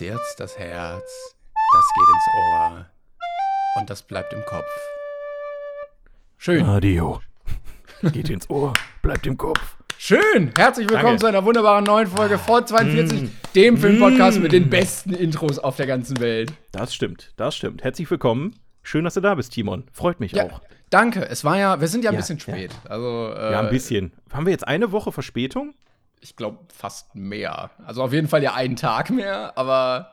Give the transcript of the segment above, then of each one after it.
zerrt's das Herz, das geht ins Ohr und das bleibt im Kopf. Schön. Radio. Geht ins Ohr, bleibt im Kopf. Schön. Herzlich willkommen Danke. zu einer wunderbaren neuen Folge von 42, Mm. dem Filmpodcast mit den besten Intros auf der ganzen Welt. Das stimmt, das stimmt. Herzlich willkommen. Schön, dass du da bist, Timon. Freut mich Ja, auch. danke. Es war ja, wir sind ja ein Ja, bisschen ja. spät. Also, äh, Ja, ein bisschen. Haben wir jetzt eine Woche Verspätung? Ich glaube fast mehr. Also auf jeden Fall ja einen Tag mehr, aber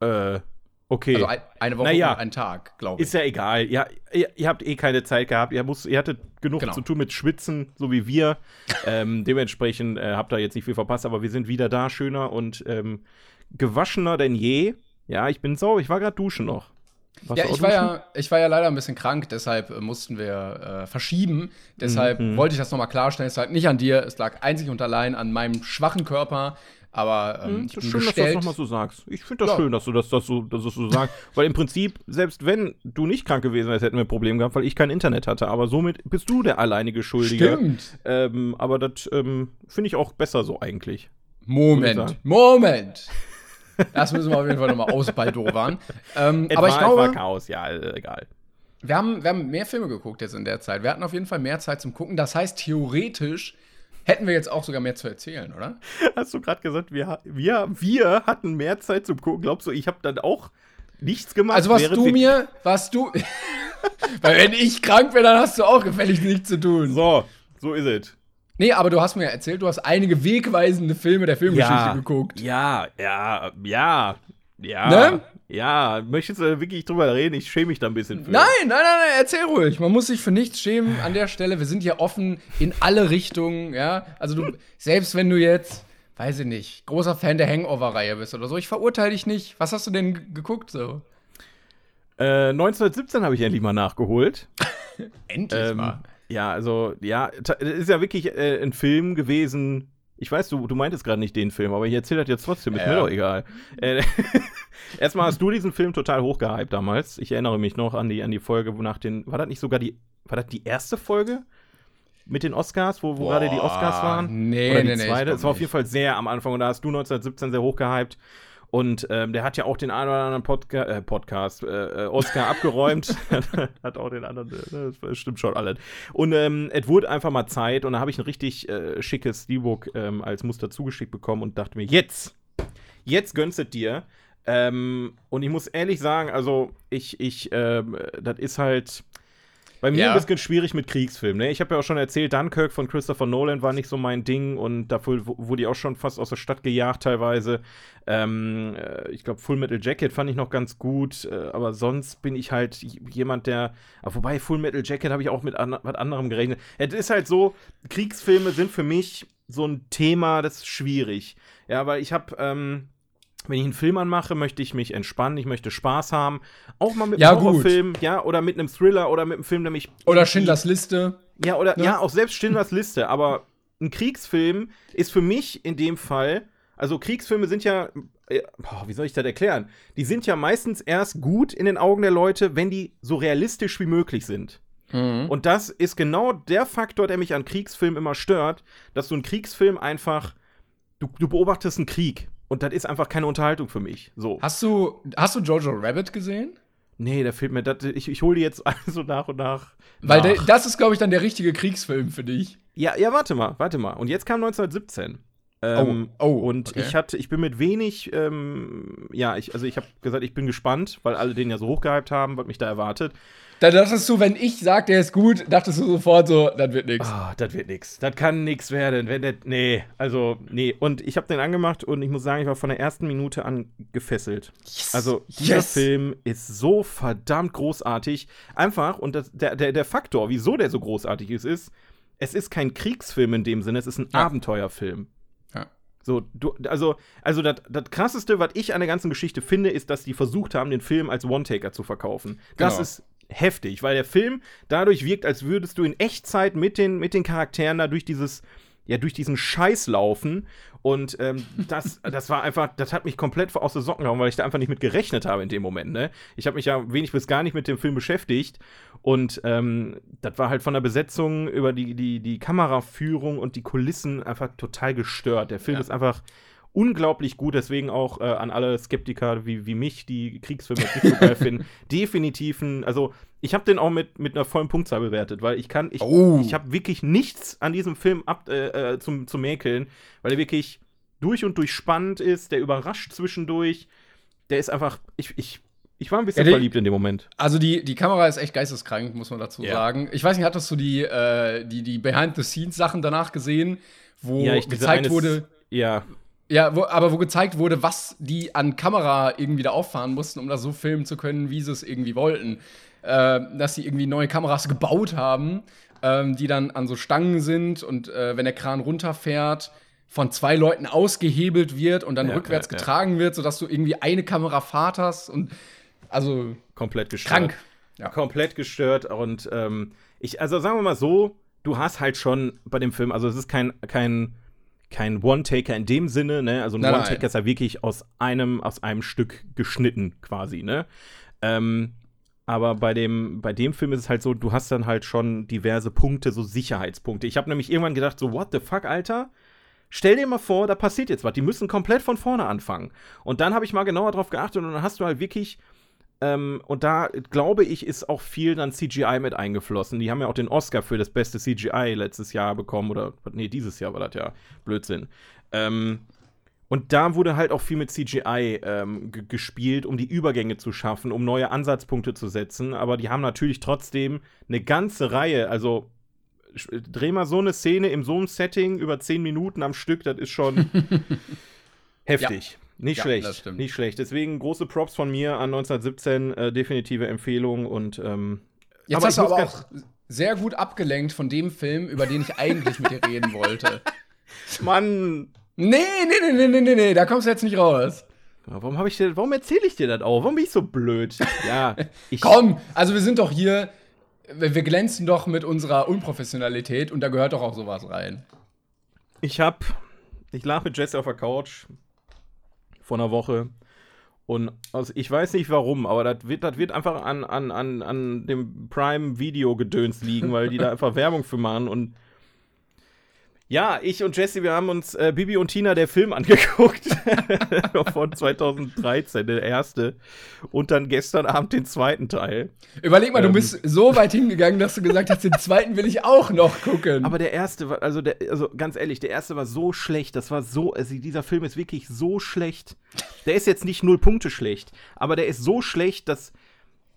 Äh, okay. also ein, eine Woche Naja. und einen Tag, glaube ich. Ist ja egal. Ja, ihr, ihr habt eh keine Zeit gehabt. Ihr, musst, ihr hattet genug Genau. zu tun mit Schwitzen, so wie wir. ähm, dementsprechend äh, habt ihr jetzt nicht viel verpasst, aber wir sind wieder da, schöner und ähm, gewaschener denn je. Ja, ich bin sauber. Ich war gerade duschen noch. Warst Ja, ich war ja, ich war ja leider ein bisschen krank, deshalb äh, mussten wir äh, verschieben. Deshalb Mhm. wollte ich das nochmal klarstellen. Es lag nicht an dir, es lag einzig und allein an meinem schwachen Körper. Aber ähm, Hm, ich bin schön, dass du das gestellt. nochmal so sagst. Ich finde das Ja. schön, dass du das, dass du das so sagst. weil im Prinzip, selbst wenn du nicht krank gewesen wärst, hätten wir ein Problem gehabt, weil ich kein Internet hatte. Aber somit bist du der alleinige Schuldige. Stimmt. Ähm, aber das ähm, finde ich auch besser so eigentlich. Moment. Moment. Das müssen wir auf jeden Fall nochmal ausbaldowern. ähm, aber ich glaube, Chaos, ja, äh, egal. wir haben, wir haben mehr Filme geguckt jetzt in der Zeit. Wir hatten auf jeden Fall mehr Zeit zum Gucken. Das heißt, theoretisch hätten wir jetzt auch sogar mehr zu erzählen, oder? Hast du gerade gesagt, wir, wir, wir hatten mehr Zeit zum Gucken. Glaubst du, ich habe dann auch nichts gemacht? Also was du mir, was du. Weil wenn ich krank bin, dann hast du auch gefälligst nichts zu tun. So, so ist es. Nee, aber du hast mir ja erzählt, du hast einige wegweisende Filme der Filmgeschichte geguckt. Ja, ja, ja, ja. Ne? Ja, möchtest du wirklich drüber reden? Ich schäme mich da ein bisschen für. Nein, nein, nein, nein, erzähl ruhig. Man muss sich für nichts schämen an der Stelle. Wir sind hier offen in alle Richtungen, ja. Also du, selbst wenn du jetzt, weiß ich nicht, großer Fan der Hangover-Reihe bist oder so, ich verurteile dich nicht. Was hast du denn geguckt so? Äh, 1917 habe ich endlich mal nachgeholt. Endlich Ähm, ja, also, ja, das ist ja wirklich äh, ein Film gewesen. Ich weiß, du, du meintest gerade nicht den Film, aber ich erzähle das jetzt trotzdem, ist Ja. mir doch egal. Äh, Erstmal hast du diesen Film total hochgehypt damals. Ich erinnere mich noch an die, an die Folge, wo nach den. War das nicht sogar die. War das die erste Folge? Mit den Oscars, wo, wo Boah, gerade die Oscars waren? nee, Oder die nee, nee, zweite? glaub Es war auf jeden Fall sehr am Anfang und da hast du 1917 sehr hochgehypt. Und ähm, der hat ja auch den einen oder anderen Podca äh, Podcast, äh, äh, Oscar abgeräumt. hat auch den anderen, äh, das stimmt schon alles. Und ähm, es wurde einfach mal Zeit und da habe ich ein richtig äh, schickes Steelbook ähm, als Muster zugeschickt bekommen und dachte mir, jetzt, jetzt gönnst du dir. Ähm, und ich muss ehrlich sagen, also ich, ich, ähm, das ist halt bei mir Ja. ein bisschen schwierig mit Kriegsfilmen. Ne? Ich habe ja auch schon erzählt, Dunkirk von Christopher Nolan war nicht so mein Ding und dafür wu- wurde ich auch schon fast aus der Stadt gejagt teilweise. Ähm, äh, ich glaube, Full Metal Jacket fand ich noch ganz gut, äh, aber sonst bin ich halt jemand, der. Aber wobei Full Metal Jacket habe ich auch mit an was anderem gerechnet. Es ist halt so, Kriegsfilme sind für mich so ein Thema, das ist schwierig. Ja, weil ich habe. Ähm, wenn ich einen Film anmache, möchte ich mich entspannen, ich möchte Spaß haben. Auch mal mit Ja, einem. Horrorfilm, ja, oder mit einem Thriller oder mit einem Film, der mich. Oder Schindlers Liste. Ja, oder Ne? ja, auch selbst Schindlers Liste, aber ein Kriegsfilm ist für mich in dem Fall, also Kriegsfilme sind ja, äh, boah, wie soll ich das erklären? Die sind ja meistens erst gut in den Augen der Leute, wenn die so realistisch wie möglich sind. Mhm. Und das ist genau der Faktor, der mich an Kriegsfilmen immer stört, dass du einen Kriegsfilm einfach, du, du beobachtest einen Krieg und das ist einfach keine Unterhaltung für mich. So. Hast du, hast du Jojo Rabbit gesehen? Nee, der fehlt mir, das, ich, ich hole die jetzt also nach und nach. Weil nach. der, das ist, glaube ich, dann der richtige Kriegsfilm für dich. Ja, ja, warte mal, warte mal. Und jetzt kam 1917. Ähm, Oh, oh, und okay. ich hatte, ich bin mit wenig, ähm, ja, ich, also ich habe gesagt, ich bin gespannt, weil alle den ja so hochgehypt haben, was mich da erwartet. Da dachtest du, wenn ich sag, der ist gut, dachtest du sofort so, das wird nix. Ah, das wird nix. Das kann nix werden. Wenn der, nee, also, nee. Und ich habe den angemacht und ich muss sagen, ich war von der ersten Minute an gefesselt. Also, dieser Yes. Film ist so verdammt großartig. Einfach, und das, der, der, der Faktor, wieso der so großartig ist, ist, es ist kein Kriegsfilm in dem Sinne, es ist ein Ja. Abenteuerfilm. So, du, also, also das, das krasseste, was ich an der ganzen Geschichte finde, ist, dass die versucht haben, den Film als One-Taker zu verkaufen. Das Genau. ist heftig, weil der Film dadurch wirkt, als würdest du in Echtzeit mit den, mit den Charakteren da durch dieses, ja, durch diesen Scheiß laufen. Und ähm, das, das war einfach, das hat mich komplett aus den Socken gehauen, weil ich da einfach nicht mit gerechnet habe in dem Moment. Ne? Ich habe mich ja wenig bis gar nicht mit dem Film beschäftigt. Und ähm, das war halt von der Besetzung über die, die, die Kameraführung und die Kulissen einfach total gestört. Der Film Ja. ist einfach unglaublich gut. Deswegen auch äh, an alle Skeptiker wie, wie mich, die Kriegsfilme nicht so geil finden, definitiv ein, also ich habe den auch mit, mit einer vollen Punktzahl bewertet, weil ich kann, ich, Oh. ich habe wirklich nichts an diesem Film ab, äh, äh, zum, zum Mäkeln, weil er wirklich durch und durch spannend ist, der überrascht zwischendurch, der ist einfach, ich, ich, ich war ein bisschen Ja, der- verliebt in dem Moment. Also die, die Kamera ist echt geisteskrank, muss man dazu Ja. sagen. Ich weiß nicht, hattest du die, äh, die, die Behind-the-Scenes-Sachen danach gesehen, wo Ja, gezeigt wurde, Ja, ja, wo, aber wo gezeigt wurde, was die an Kamera irgendwie da auffahren mussten, um das so filmen zu können, wie sie es irgendwie wollten. Äh, dass sie irgendwie neue Kameras gebaut haben, ähm, die dann an so Stangen sind und äh, wenn der Kran runterfährt, von zwei Leuten ausgehebelt wird und dann Ja, rückwärts ja, ja. getragen wird, sodass du irgendwie eine Kamerafahrt hast und also komplett gestört. krank. Ja. komplett gestört und ähm, ich, also sagen wir mal so, du hast halt schon bei dem Film, also es ist kein, kein, kein One-Taker in dem Sinne, ne? Also ein One-Taker ist ja wirklich aus einem, aus einem Stück geschnitten, quasi, ne? Ähm, aber bei dem, bei dem Film ist es halt so, du hast dann halt schon diverse Punkte, so Sicherheitspunkte. Ich habe nämlich irgendwann gedacht, so, what the fuck, Alter? Stell dir mal vor, da passiert jetzt was. Die müssen komplett von vorne anfangen. Und dann habe ich mal genauer drauf geachtet und dann hast du halt wirklich ähm, und da glaube ich, ist auch viel dann CGI mit eingeflossen. Die haben ja auch den Oscar für das beste CGI letztes Jahr bekommen. Oder, nee, dieses Jahr war das ja Blödsinn. Ähm, und da wurde halt auch viel mit CGI ähm, ge- gespielt, um die Übergänge zu schaffen, um neue Ansatzpunkte zu setzen. Aber die haben natürlich trotzdem eine ganze Reihe. Also dreh mal so eine Szene in so einem Setting über zehn Minuten am Stück, das ist schon heftig. Nicht Ja, schlecht. Nicht schlecht. Deswegen große Props von mir an 1917, äh, definitive Empfehlung und ähm, Jetzt Aber hast ich du aber auch sehr gut abgelenkt von dem Film, über den ich eigentlich mit dir reden wollte. Mann, Nee, nee, nee, nee, nee, nee, nee, da kommst du jetzt nicht raus. warum habe ich dir, warum erzähle ich dir das auch? Warum bin ich so blöd? Ja, ich Komm, also wir sind doch hier, wir, wir glänzen doch mit unserer Unprofessionalität und da gehört doch auch sowas rein. Ich hab, ich lag mit Jesse auf der Couch vor einer Woche. Und aus, ich weiß nicht warum, aber das wird, das wird einfach an, an, an, an dem Prime-Video-Gedöns liegen, weil die da einfach Werbung für machen und ja, ich und Jesse, wir haben uns äh, Bibi und Tina der Film angeguckt. von 2013, der erste. Und dann gestern Abend den zweiten Teil. Überleg mal, Ähm. du bist so weit hingegangen, dass du gesagt hast, den zweiten will ich auch noch gucken. Aber der erste war, also, der, also ganz ehrlich, der erste war so schlecht. Das war so, also dieser Film ist wirklich so schlecht. Der ist jetzt nicht null Punkte schlecht, aber der ist so schlecht, dass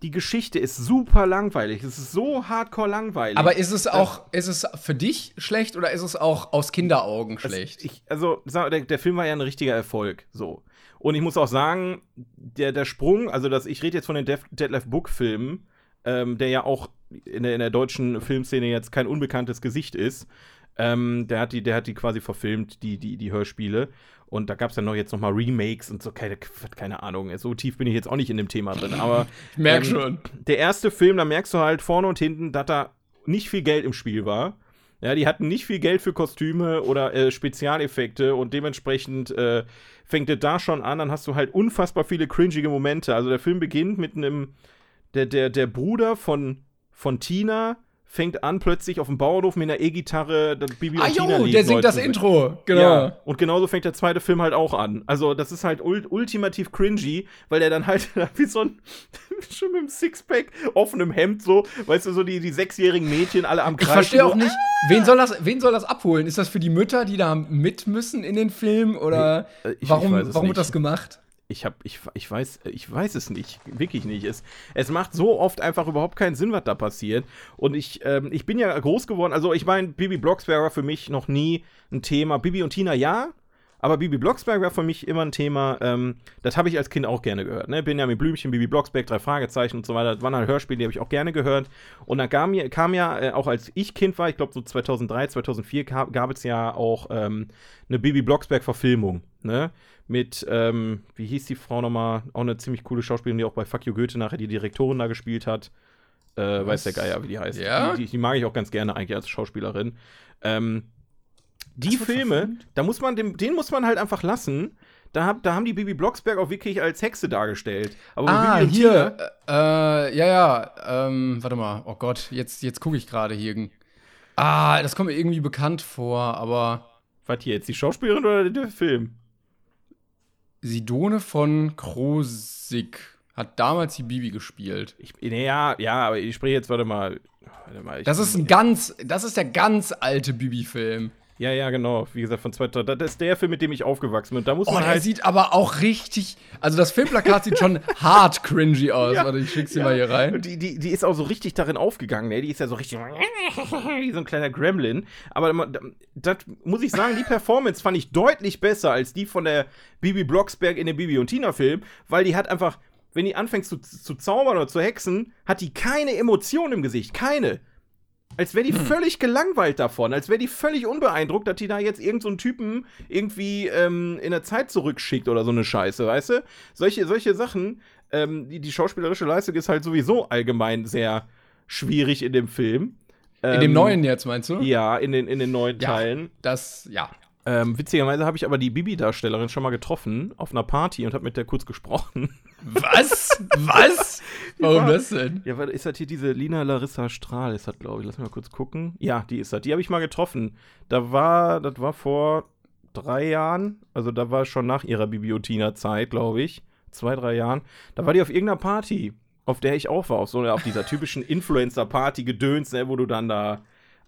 die Geschichte ist super langweilig. Es ist so hardcore langweilig. Aber ist es auch, ist es für dich schlecht oder ist es auch aus Kinderaugen schlecht? Ich, also, der, der Film war ja ein richtiger Erfolg. So. Und ich muss auch sagen, der, der Sprung, also das, ich rede jetzt von den Def, Detlef Book-Filmen, ähm, der ja auch in der, in der deutschen Filmszene jetzt kein unbekanntes Gesicht ist. Ähm, der, hat die, der hat die quasi verfilmt, die, die, die Hörspiele. Und da gab es dann noch jetzt noch mal Remakes und so, keine, keine Ahnung. So tief bin ich jetzt auch nicht in dem Thema drin. Aber ich merk ähm, schon. der erste Film, da merkst du halt vorne und hinten, dass da nicht viel Geld im Spiel war. Ja, die hatten nicht viel Geld für Kostüme oder äh, Spezialeffekte und dementsprechend äh, fängt es da schon an, dann hast du halt unfassbar viele cringige Momente. Also der Film beginnt mit einem, der, der, der Bruder von, von Tina fängt an, plötzlich auf dem Bauernhof mit einer E-Gitarre das Bibi Ah, und jo, der singt das singen. Intro. Genau. Ja, und genauso fängt der zweite Film halt auch an. Also, das ist halt ul ultimativ cringy, weil der dann halt wie so ein, schon mit einem Sixpack, offenem Hemd so, weißt du, so die, die sechsjährigen Mädchen alle am Ich Kreis. verstehe auch so, nicht, wen soll, das, wen soll das abholen? Ist das für die Mütter, die da mit müssen in den Film? Oder äh, ich- warum, ich es warum nicht. wird das gemacht? Ich hab, ich, ich weiß, ich weiß es nicht. Wirklich nicht. Es, es macht so oft einfach überhaupt keinen Sinn, was da passiert. Und ich, ähm, ich bin ja groß geworden. Also, ich meine, Bibi Blocksberg war für mich noch nie ein Thema. Bibi und Tina ja. Aber Bibi Blocksberg war für mich immer ein Thema, ähm, das habe ich als Kind auch gerne gehört. Ne? Benjamin Blümchen, Bibi Blocksberg, drei Fragezeichen und so weiter. Das waren halt Hörspiele, die habe ich auch gerne gehört. Und dann kam, mir, kam ja, äh, auch als ich Kind war, ich glaube so 2003, 2004, gab, gab es ja auch ähm, eine Bibi Blocksberg-Verfilmung. Ne? Mit, ähm, wie hieß die Frau nochmal? Auch eine ziemlich coole Schauspielerin, die auch bei Fuck You Goethe nachher die Direktorin da gespielt hat. Äh, weiß der Geier, wie die heißt. Ja? Die, die, die mag ich auch ganz gerne eigentlich als Schauspielerin. Ähm, die Filme, da muss man dem, den muss man halt einfach lassen. Da, hab, da haben die Bibi Blocksberg auch wirklich als Hexe dargestellt. Aber Ah, Bibi hier. Äh, äh, ja, ja. Ähm, warte mal. Oh Gott, jetzt, jetzt gucke ich gerade hier. Ah, das kommt mir irgendwie bekannt vor, aber. Was hier jetzt, die Schauspielerin oder der Film? Sidone von Krosig hat damals die Bibi gespielt. Ich, ja, ja, aber ich spreche jetzt, warte mal. Warte mal Das ist ein ganz, das ist der ganz alte Bibi-Film. Ja, ja, genau. Wie gesagt, von 2000. Das ist der Film, mit dem ich aufgewachsen bin. Da muss Oh, man der halt. sieht aber auch richtig. Also das Filmplakat sieht schon hart cringy aus. Ja. Warte, ich schick's dir Ja. mal hier rein. Die, die, die ist auch so richtig darin aufgegangen, ne? Die ist ja so richtig wie so ein kleiner Gremlin. Aber das muss ich sagen, die Performance fand ich deutlich besser als die von der Bibi Blocksberg in dem Bibi und Tina Film, weil die hat einfach, wenn die anfängt zu, zu zaubern oder zu hexen, hat die keine Emotion im Gesicht. Keine. Als wäre die völlig gelangweilt davon, als wäre die völlig unbeeindruckt, dass die da jetzt irgendeinen so einen Typen irgendwie ähm, in der Zeit zurückschickt oder so eine Scheiße, weißt du? Solche, solche Sachen, ähm, die, die schauspielerische Leistung ist halt sowieso allgemein sehr schwierig in dem Film. In Ähm, dem neuen jetzt, meinst du? Ja, in den, in den neuen Ja. Teilen. Das, ja. Ähm, witzigerweise habe ich aber die Bibi-Darstellerin schon mal getroffen auf einer Party und habe mit der kurz gesprochen. Was? Was? Warum Ja. das denn? Ja, warte, ist das hier diese Lina Larissa Strahl, ist das, glaube ich. Lass mich mal kurz gucken. Ja, die ist das. Die habe ich mal getroffen. Da war, das war vor drei Jahren, also da war schon nach ihrer Bibliothina-Zeit, glaube ich. Zwei, drei Jahren. Da war die auf irgendeiner Party, auf der ich auch war, auf so auf dieser typischen Influencer-Party-Gedöns, ne, wo du dann da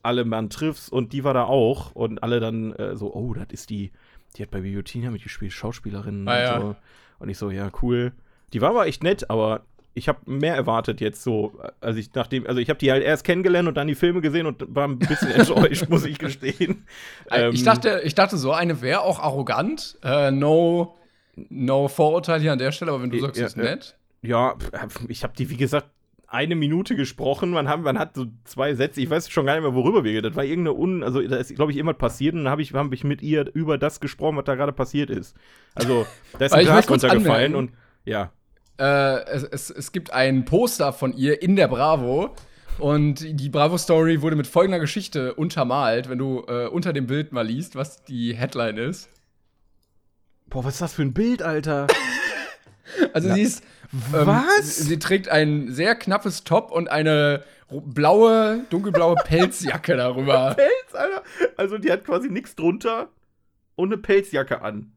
alle Mann triffst und die war da auch und alle dann äh, so, oh, das ist die, die hat bei Bibliothina mitgespielt, Schauspielerin Ah, und ja. so. Und ich so, ja, cool. Die war aber echt nett, aber ich habe mehr erwartet jetzt so, als ich nachdem, also ich habe die halt erst kennengelernt und dann die Filme gesehen und war ein bisschen enttäuscht, muss ich gestehen. Äh, ich, Ähm, dachte, ich dachte, so eine wäre auch arrogant. Äh, no, no Vorurteil hier an der Stelle, aber wenn du Ja, sagst, sie ist ja. nett. Ja, ich habe die, wie gesagt, eine Minute gesprochen. Man, haben, man hat so zwei Sätze. Ich weiß schon gar nicht mehr, worüber wir geredet. Das war irgendeine Un. Also, da ist, glaube ich, irgendwas passiert und dann habe ich, hab ich mit ihr über das gesprochen, was da gerade passiert ist. Also, da ist ein Glas runtergefallen und ja. Äh, es, es, es gibt ein Poster von ihr in der Bravo. Und die Bravo-Story wurde mit folgender Geschichte untermalt, wenn du äh, unter dem Bild mal liest, was die Headline ist. Boah, was ist das für ein Bild, Alter? Also sie ist. Ähm, Was? Sie, sie trägt ein sehr knappes Top und eine blaue, dunkelblaue Pelzjacke darüber. Pelz, Alter. Also, die hat quasi nichts drunter und eine Pelzjacke an.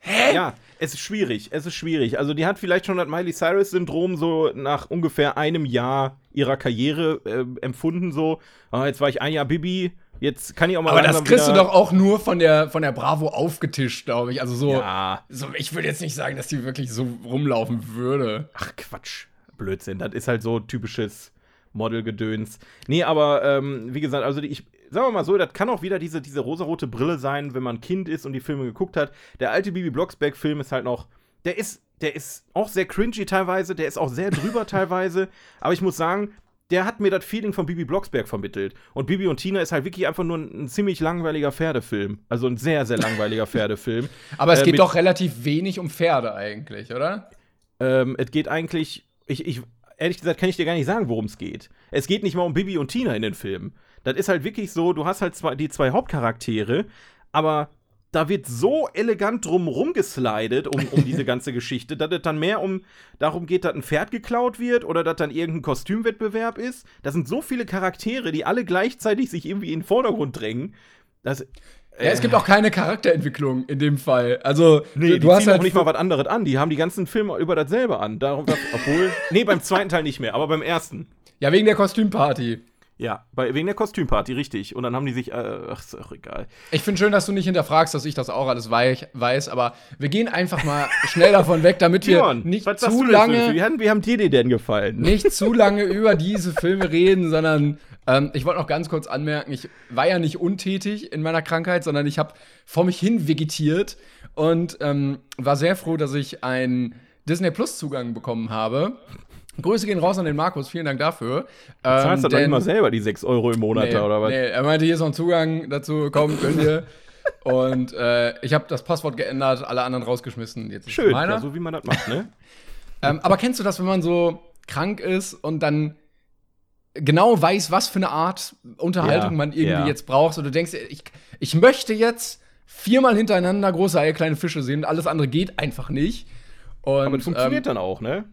Hä? Ja, es ist schwierig. Es ist schwierig. Also, die hat vielleicht schon das Miley Cyrus-Syndrom so nach ungefähr einem Jahr ihrer Karriere äh, empfunden. So, ah, jetzt war ich ein Jahr Bibi, jetzt kann ich auch mal Aber das kriegst du doch auch nur von der, von der Bravo aufgetischt, glaube ich. Also so, Ja. so. Ich würde jetzt nicht sagen, dass die wirklich so rumlaufen würde. Ach, Quatsch. Blödsinn. Das ist halt so typisches Modelgedöns. Nee, aber ähm, wie gesagt, also ich sagen wir mal so, das kann auch wieder diese, diese rosarote Brille sein, wenn man Kind ist und die Filme geguckt hat. Der alte Bibi Blocksberg-Film ist halt noch, der ist, der ist auch sehr cringy teilweise, der ist auch sehr drüber teilweise, aber ich muss sagen, der hat mir das Feeling von Bibi Blocksberg vermittelt. Und Bibi und Tina ist halt wirklich einfach nur ein, ein ziemlich langweiliger Pferdefilm. Also ein sehr, sehr langweiliger Pferdefilm. Aber es Äh, geht doch relativ wenig um Pferde eigentlich, oder? Ähm, es geht eigentlich, ich, ich, ehrlich gesagt, kann ich dir gar nicht sagen, worum es geht. Es geht nicht mal um Bibi und Tina in den Filmen. Das ist halt wirklich so, du hast halt zwei, die zwei Hauptcharaktere, aber da wird so elegant drum rumgeslidet um, um diese ganze Geschichte, dass es dann mehr um darum geht, dass ein Pferd geklaut wird oder dass dann irgendein Kostümwettbewerb ist. Da sind so viele Charaktere, die alle gleichzeitig sich irgendwie in den Vordergrund drängen. Das, Ja, es gibt auch keine Charakterentwicklung in dem Fall. Also, Nee, du, hast ziehen halt auch nicht mal was anderes an. Die haben die ganzen Filme über dasselbe an. Darum, obwohl. nee, beim zweiten Teil nicht mehr, aber beim ersten. Ja, wegen der Kostümparty. Ja, bei, wegen der Kostümparty, richtig. Und dann haben die sich. Äh, ach, ist auch egal. Ich finde schön, dass du nicht hinterfragst, dass ich das auch alles wei weiß, aber wir gehen einfach mal schnell davon weg, damit wir Timon, nicht zu für- Wie lange, haben, wie haben dir die denn gefallen? nicht zu lange über diese Filme reden, sondern ähm, ich wollte noch ganz kurz anmerken, ich war ja nicht untätig in meiner Krankheit, sondern ich habe vor mich hin vegetiert und ähm, war sehr froh, dass ich einen Disney Plus Zugang bekommen habe. Grüße gehen raus an den Markus, vielen Dank dafür. Du zahlst Ähm, das doch denn- immer selber, die 6 Euro im Monat, Nee, oder was? Nee, er meinte, hier ist noch ein Zugang dazu, komm, könnt ihr. Und äh, ich habe das Passwort geändert, alle anderen rausgeschmissen. Jetzt Schön, ja, so wie man das macht, ne? ähm, aber kennst du das, wenn man so krank ist und dann genau weiß, was für eine Art Unterhaltung Ja, man irgendwie ja. jetzt braucht? Und du denkst, ich, ich möchte jetzt viermal hintereinander große Eier, kleine Fische sehen und alles andere geht einfach nicht. Und, Aber es funktioniert ähm, dann auch, ne?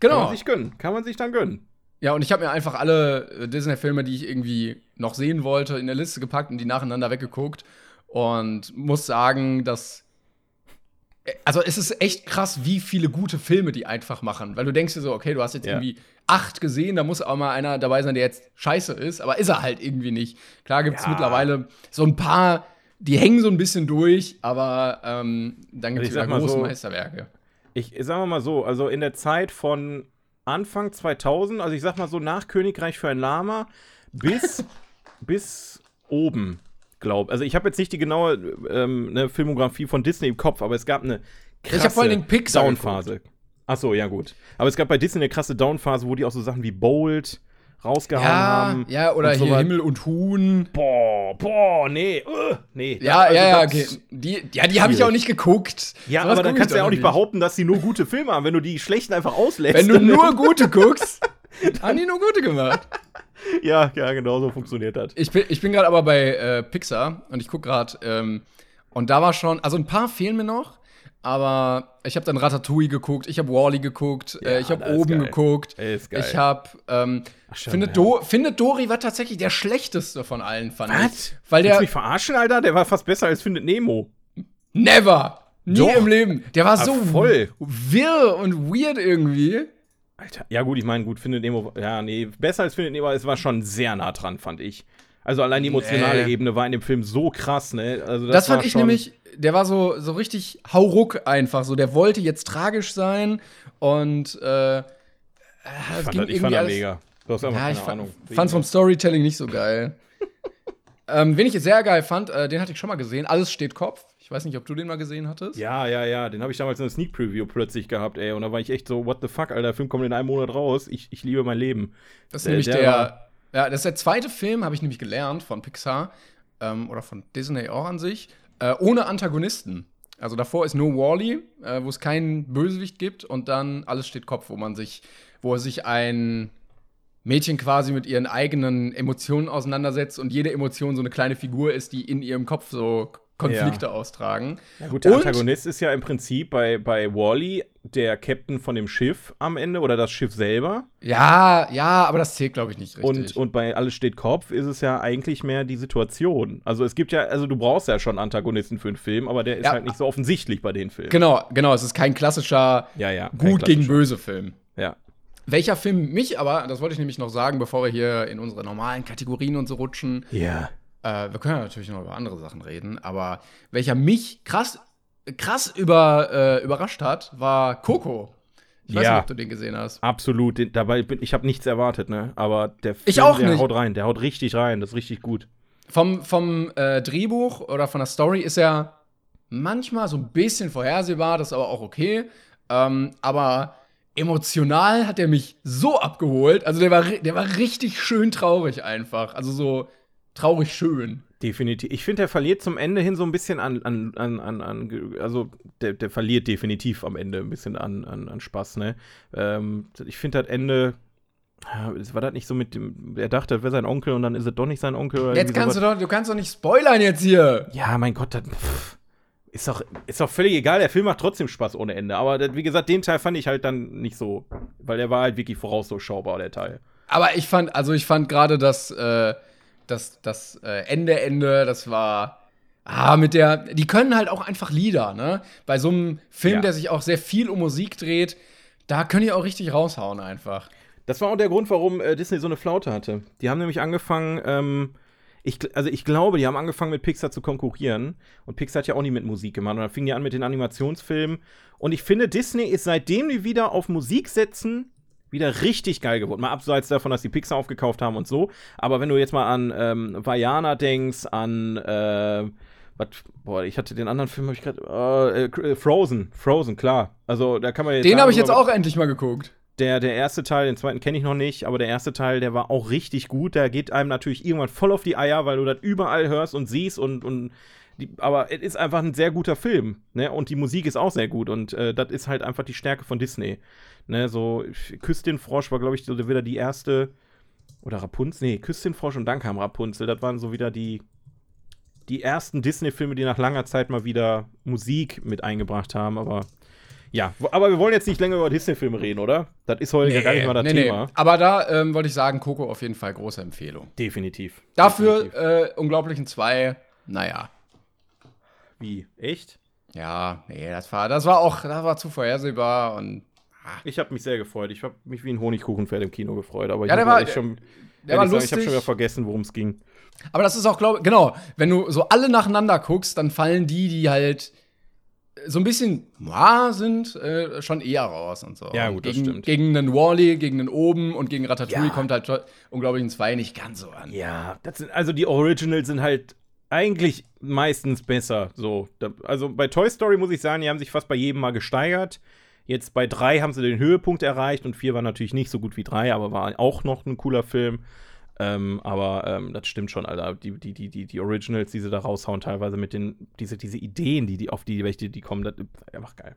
Kann Genau. man sich gönnen. Kann man sich dann gönnen. Ja, und ich habe mir einfach alle äh, Disney-Filme, die ich irgendwie noch sehen wollte, in der Liste gepackt und die nacheinander weggeguckt. Und muss sagen, dass also es ist echt krass, wie viele gute Filme die einfach machen. Weil du denkst dir so, okay, du hast jetzt Ja. irgendwie acht gesehen, da muss auch mal einer dabei sein, der jetzt scheiße ist, aber ist er halt irgendwie nicht. Klar gibt es Ja. mittlerweile so ein paar, die hängen so ein bisschen durch, aber ähm, dann gibt Ich es wieder große so, Meisterwerke. Ich sagen wir mal so, also in der Zeit von Anfang 2000, also ich sag mal so nach Königreich für ein Lama bis, bis oben, glaub. Also ich habe jetzt nicht die genaue ähm, ne, Filmografie von Disney im Kopf, aber es gab eine krasse Ich hab vor Dingen Pixar Downphase. Ach so, ja gut. Aber es gab bei Disney eine krasse Downphase, wo die auch so Sachen wie Bold rausgehauen Ja, haben. ja, oder so hier was. Himmel und Huhn. Boah, boah, nee, uh, nee. Ja, Also ja, ja, das- okay. Die, ja, die habe ich auch nicht geguckt. Ja, Sowas aber dann kannst du ja auch nicht behaupten, dass die nur gute Filme haben, wenn du die schlechten einfach auslässt. Wenn du nur gute guckst, haben die nur gute gemacht. Ja, ja, genau so funktioniert das. Ich bin, ich bin gerade aber bei äh, Pixar und ich gucke gerade, ähm, und da war schon, also ein paar fehlen mir noch, aber ich habe dann Ratatouille geguckt, ich habe Wally geguckt, Ja, äh, ich habe oben geguckt, ich habe, ähm, findet, ja. Do findet Dory war tatsächlich der schlechteste von allen, fand ich. Was? Weil Willst der, du mich verarschen, Alter? Der war fast besser als Findet Nemo. never, nie Doch. im Leben, der war Ah, so voll. wirr und weird irgendwie. Alter. Ja, gut, ich meine, gut, Findet Nemo. Ja, nee, besser als Findet Nemo, es war schon sehr nah dran, fand ich. Also allein die emotionale Nee. Ebene war in dem Film so krass, ne? Also Das, fand war ich nämlich, der war so, so richtig hauruck einfach so. Der wollte jetzt tragisch sein und äh, Ich fand, ging das, ich fand das mega. Du hast einfach Ja, keine ich fand, Ahnung. fand's vom Storytelling nicht so geil. ähm, wen ich sehr geil fand, äh, den hatte ich schon mal gesehen. Alles steht Kopf. Ich weiß nicht, ob du den mal gesehen hattest. Ja, ja, ja, den habe ich damals in der Sneak Preview plötzlich gehabt, ey. Und da war ich echt so, what the fuck, Alter, der Film kommt in einem Monat raus. Ich, ich liebe mein Leben. Das ist Der- nämlich der der. Ja, das ist der zweite Film, habe ich nämlich gelernt von Pixar ähm, oder von Disney auch an sich, äh, ohne Antagonisten. Also davor ist nur Wally, äh, wo es keinen Bösewicht gibt und dann alles steht Kopf, wo man sich, wo sich ein Mädchen quasi mit ihren eigenen Emotionen auseinandersetzt und jede Emotion so eine kleine Figur ist, die in ihrem Kopf so Konflikte austragen. Ja, gut, der Und- Antagonist ist ja im Prinzip bei, bei Wally der Captain von dem Schiff am Ende oder das Schiff selber. Ja, ja, aber das zählt, glaube ich, nicht richtig. Und, und bei Alles steht Kopf ist es ja eigentlich mehr die Situation. Also es gibt ja, also du brauchst ja schon Antagonisten für einen Film, aber der ist Ja. halt nicht so offensichtlich bei den Filmen. genau, genau, es ist kein klassischer Ja, ja. gut gegen klassischer. böse Film. Ja. Welcher Film mich aber, das wollte ich nämlich noch sagen, bevor wir hier in unsere normalen Kategorien und so rutschen, Ja. äh, wir können ja natürlich noch über andere Sachen reden, aber welcher mich krass, krass über, äh, überrascht hat, war Coco. Ich weiß Ja. nicht, ob du den gesehen hast. Absolut. Den, dabei bin ich habe nichts erwartet, ne? Aber der Film, Ich auch der nicht. haut rein, der haut richtig rein, das ist richtig gut. Vom, vom äh, Drehbuch oder von der Story ist er manchmal so ein bisschen vorhersehbar, das ist aber auch okay. Ähm, aber emotional hat er mich so abgeholt. Also der war, der war richtig schön traurig einfach. Also so traurig schön. Definitiv. Ich finde, der verliert zum Ende hin so ein bisschen an, an, an, an, also der, der verliert definitiv am Ende ein bisschen an, an, an Spaß, ne? Ähm, ich finde das Ende, es war das nicht so mit dem, er dachte, das wäre sein Onkel und dann ist es doch nicht sein Onkel. Jetzt kannst du sowas. doch, du kannst doch nicht spoilern jetzt hier. Ja, mein Gott, das pff, ist doch, ist doch völlig egal, der Film macht trotzdem Spaß ohne Ende. Aber das, wie gesagt, den Teil fand ich halt dann nicht so, weil der war halt wirklich vorausschaubar, der Teil. Aber ich fand, also ich fand gerade das, äh, das, das äh, Ende, Ende, das war. Ah, mit der. Die können halt auch einfach Lieder, ne? Bei so einem Film, Ja. der sich auch sehr viel um Musik dreht, da können die auch richtig raushauen einfach. Das war auch der Grund, warum äh, Disney so eine Flaute hatte. Die haben nämlich angefangen, ähm, ich, also ich glaube, die haben angefangen mit Pixar zu konkurrieren. Und Pixar hat ja auch nie mit Musik gemacht. Und dann fingen die an mit den Animationsfilmen. Und ich finde, Disney ist seitdem die wieder auf Musik setzen, wieder richtig geil geworden. Mal abseits davon, dass die Pixar aufgekauft haben und so. Aber wenn du jetzt mal an ähm, Vajana denkst, an äh, was, boah, ich hatte den anderen Film, habe ich gerade, äh, äh, Frozen, Frozen, klar. Also da kann man jetzt Den habe ich jetzt auch endlich mal geguckt. der, der erste Teil, den zweiten kenne ich noch nicht, aber der erste Teil, der war auch richtig gut. Der geht einem natürlich irgendwann voll auf die Eier, weil du das überall hörst und siehst und, und die, aber es ist einfach ein sehr guter Film, ne? Und die Musik ist auch sehr gut und äh, das ist halt einfach die Stärke von Disney. Ne, so Küss den Frosch war, glaube ich, so wieder die erste oder Rapunzel, nee, Küss den Frosch und dann kam Rapunzel. Das waren so wieder die die ersten Disney-Filme, die nach langer Zeit mal wieder Musik mit eingebracht haben, aber ja, aber wir wollen jetzt nicht länger über Disney-Filme reden, oder? Das ist heute ja gar nicht mal das nee, Thema. Nee. Aber da ähm, wollte ich sagen, Coco auf jeden Fall große Empfehlung. Definitiv. Dafür Definitiv. äh, Unglaublichen 2, naja. Wie? Echt? Ja, nee, das war, das war auch, das war zu vorhersehbar und. Ich habe mich sehr gefreut. Ich habe mich wie ein Honigkuchenpferd im Kino gefreut, aber Ja, ich der war- ehrlich schon, der war ehrlich sagen, ich habe lustig. schon wieder vergessen, worum es ging. Aber das ist auch, glaube genau, wenn du so alle nacheinander guckst, dann fallen die, die halt so ein bisschen moi sind, äh, schon eher raus und so. Ja, gut, das gegen, stimmt. Gegen einen Wally, gegen einen Oben und gegen Ratatouille Ja. kommt halt unglaublich ein 2 nicht ganz so an. Ja, das sind, also die Originals sind halt eigentlich meistens besser. So, also bei Toy Story muss ich sagen, die haben sich fast bei jedem mal gesteigert. Jetzt bei drei haben sie den Höhepunkt erreicht und vier war natürlich nicht so gut wie drei, aber war auch noch ein cooler Film. Ähm, aber ähm, das stimmt schon, Alter. Die, die, die, die, die Originals, die sie da raushauen, teilweise mit den, diese, diese Ideen, die, die auf die, welche die kommen, das ist einfach geil.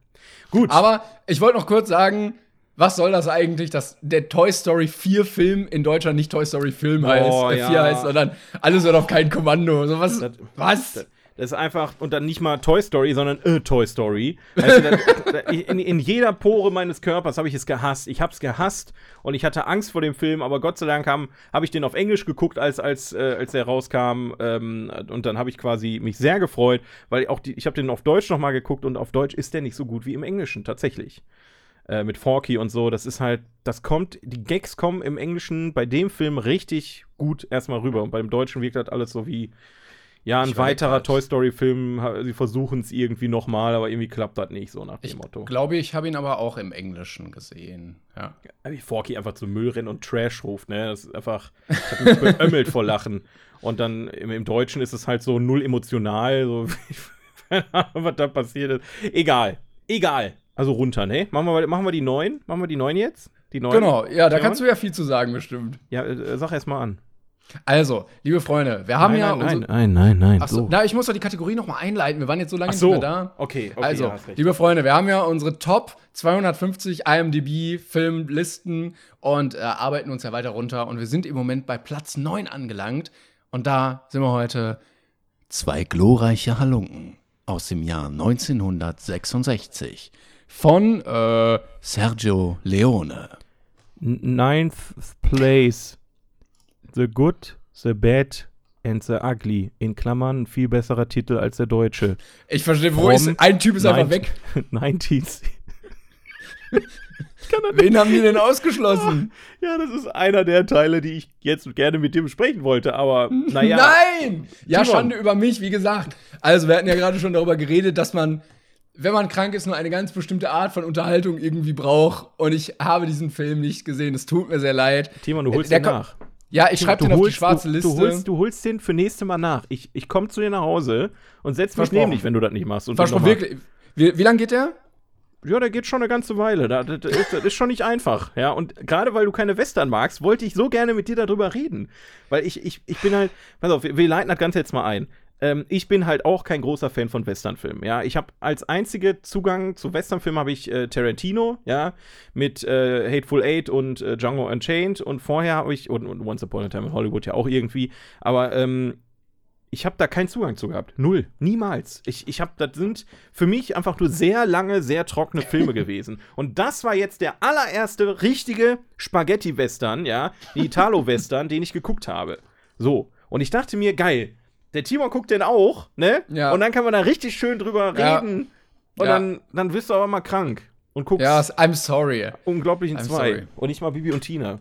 Gut. Aber ich wollte noch kurz sagen, was soll das eigentlich, dass der Toy Story 4 Film in Deutschland nicht Toy Story Film heißt, Oh, äh, 4 ja. heißt, sondern alles wird auf kein Kommando. So was? Das- was? Das ist einfach, und dann nicht mal Toy Story, sondern äh, Toy Story. Du, das, das, in, in jeder Pore meines Körpers habe ich es gehasst. Ich habe es gehasst und ich hatte Angst vor dem Film, aber Gott sei Dank habe hab ich den auf Englisch geguckt, als, als, äh, als der rauskam. Ähm, und dann habe ich quasi mich sehr gefreut, weil auch die, ich habe den auf Deutsch nochmal geguckt und auf Deutsch ist der nicht so gut wie im Englischen, tatsächlich. Äh, mit Forky und so, das ist halt, das kommt, die Gags kommen im Englischen bei dem Film richtig gut erstmal rüber und beim Deutschen wirkt das alles so wie, ja, ein Ich weiterer grad. Toy Story-Film, sie versuchen es irgendwie nochmal, aber irgendwie klappt das nicht so nach dem Ich Motto. glaube, ich habe ihn aber auch im Englischen gesehen. Ja. Wie Forky einfach zum Müll rennt und Trash ruft, ne? Das ist einfach, ich hab mich beömmelt vor Lachen. Und dann im, im Deutschen ist es halt so null emotional, so, was da passiert ist. Egal, egal. Also runter, ne? Machen wir, machen wir die neuen? Machen wir die neuen jetzt? Die neuen? Genau, ja, da kannst du ja viel zu sagen, bestimmt. Ja, äh, sag erst mal an. Also, liebe Freunde, wir haben nein, ja. nein, nein, nein, nein, Ach so, na, ich muss doch die Kategorie noch mal einleiten. Wir waren jetzt so lange so, nicht mehr da. okay, okay, also, ja, liebe Freunde, wir haben ja unsere Top 250 IMDb-Filmlisten und äh, arbeiten uns ja weiter runter. Und wir sind im Moment bei Platz 9 angelangt. Und da sind wir heute zwei glorreiche Halunken aus dem Jahr 1966 von äh, Sergio Leone. Ninth place. The Good, The Bad and The Ugly. In Klammern ein viel besserer Titel als der deutsche. Ich verstehe, wo From ist ein Typ ist einfach weg. 90s. Wen haben die denn ausgeschlossen? Ja, das ist einer der Teile, die ich jetzt gerne mit dir besprechen wollte, aber naja. Nein! Ja, Timon. Schande über mich, wie gesagt. Also, wir hatten ja gerade schon darüber geredet, dass man, wenn man krank ist, nur eine ganz bestimmte Art von Unterhaltung irgendwie braucht. Und ich habe diesen Film nicht gesehen. Es tut mir sehr leid. Timon, du holst ko- nach. Ja, ich schreibe den auf die holst- schwarze du, Liste. Du holst, du holst den für nächste Mal nach. Ich, ich komme zu dir nach Hause und setz mich neben dich, wenn du das nicht machst. Und Versprochen, wirklich. Wie, wie lange geht der? Ja, der geht schon eine ganze Weile. Da- Das, das, ist, das ist schon nicht einfach. Ja, und gerade weil du keine Western magst, wollte ich so gerne mit dir darüber reden. Weil ich, ich, ich bin halt, pass auf, wir wir leiten das Ganze jetzt mal ein. Ähm, ich bin halt auch kein großer Fan von Westernfilmen. Ja, ich habe als einzige Zugang zu Westernfilmen habe ich äh, Tarantino, ja, mit äh, Hateful Eight und äh, Django Unchained und vorher habe ich und, und Once Upon a Time in Hollywood ja auch irgendwie. Aber ähm, ich habe da keinen Zugang zu gehabt. Null. Niemals. Ich, ich habe, das sind für mich einfach nur sehr lange, sehr trockene Filme gewesen. Und das war jetzt der allererste richtige Spaghetti-Western, ja, die Italo-Western, den ich geguckt habe. So. Und ich dachte mir, geil, der Timon guckt den auch, ne? Ja. Und dann kann man da richtig schön drüber Ja. reden. Und Ja. dann, dann wirst du aber mal krank. Und guckst Ja, I'm sorry. unglaublichen I'm zwei. sorry. Und nicht mal Bibi und Tina.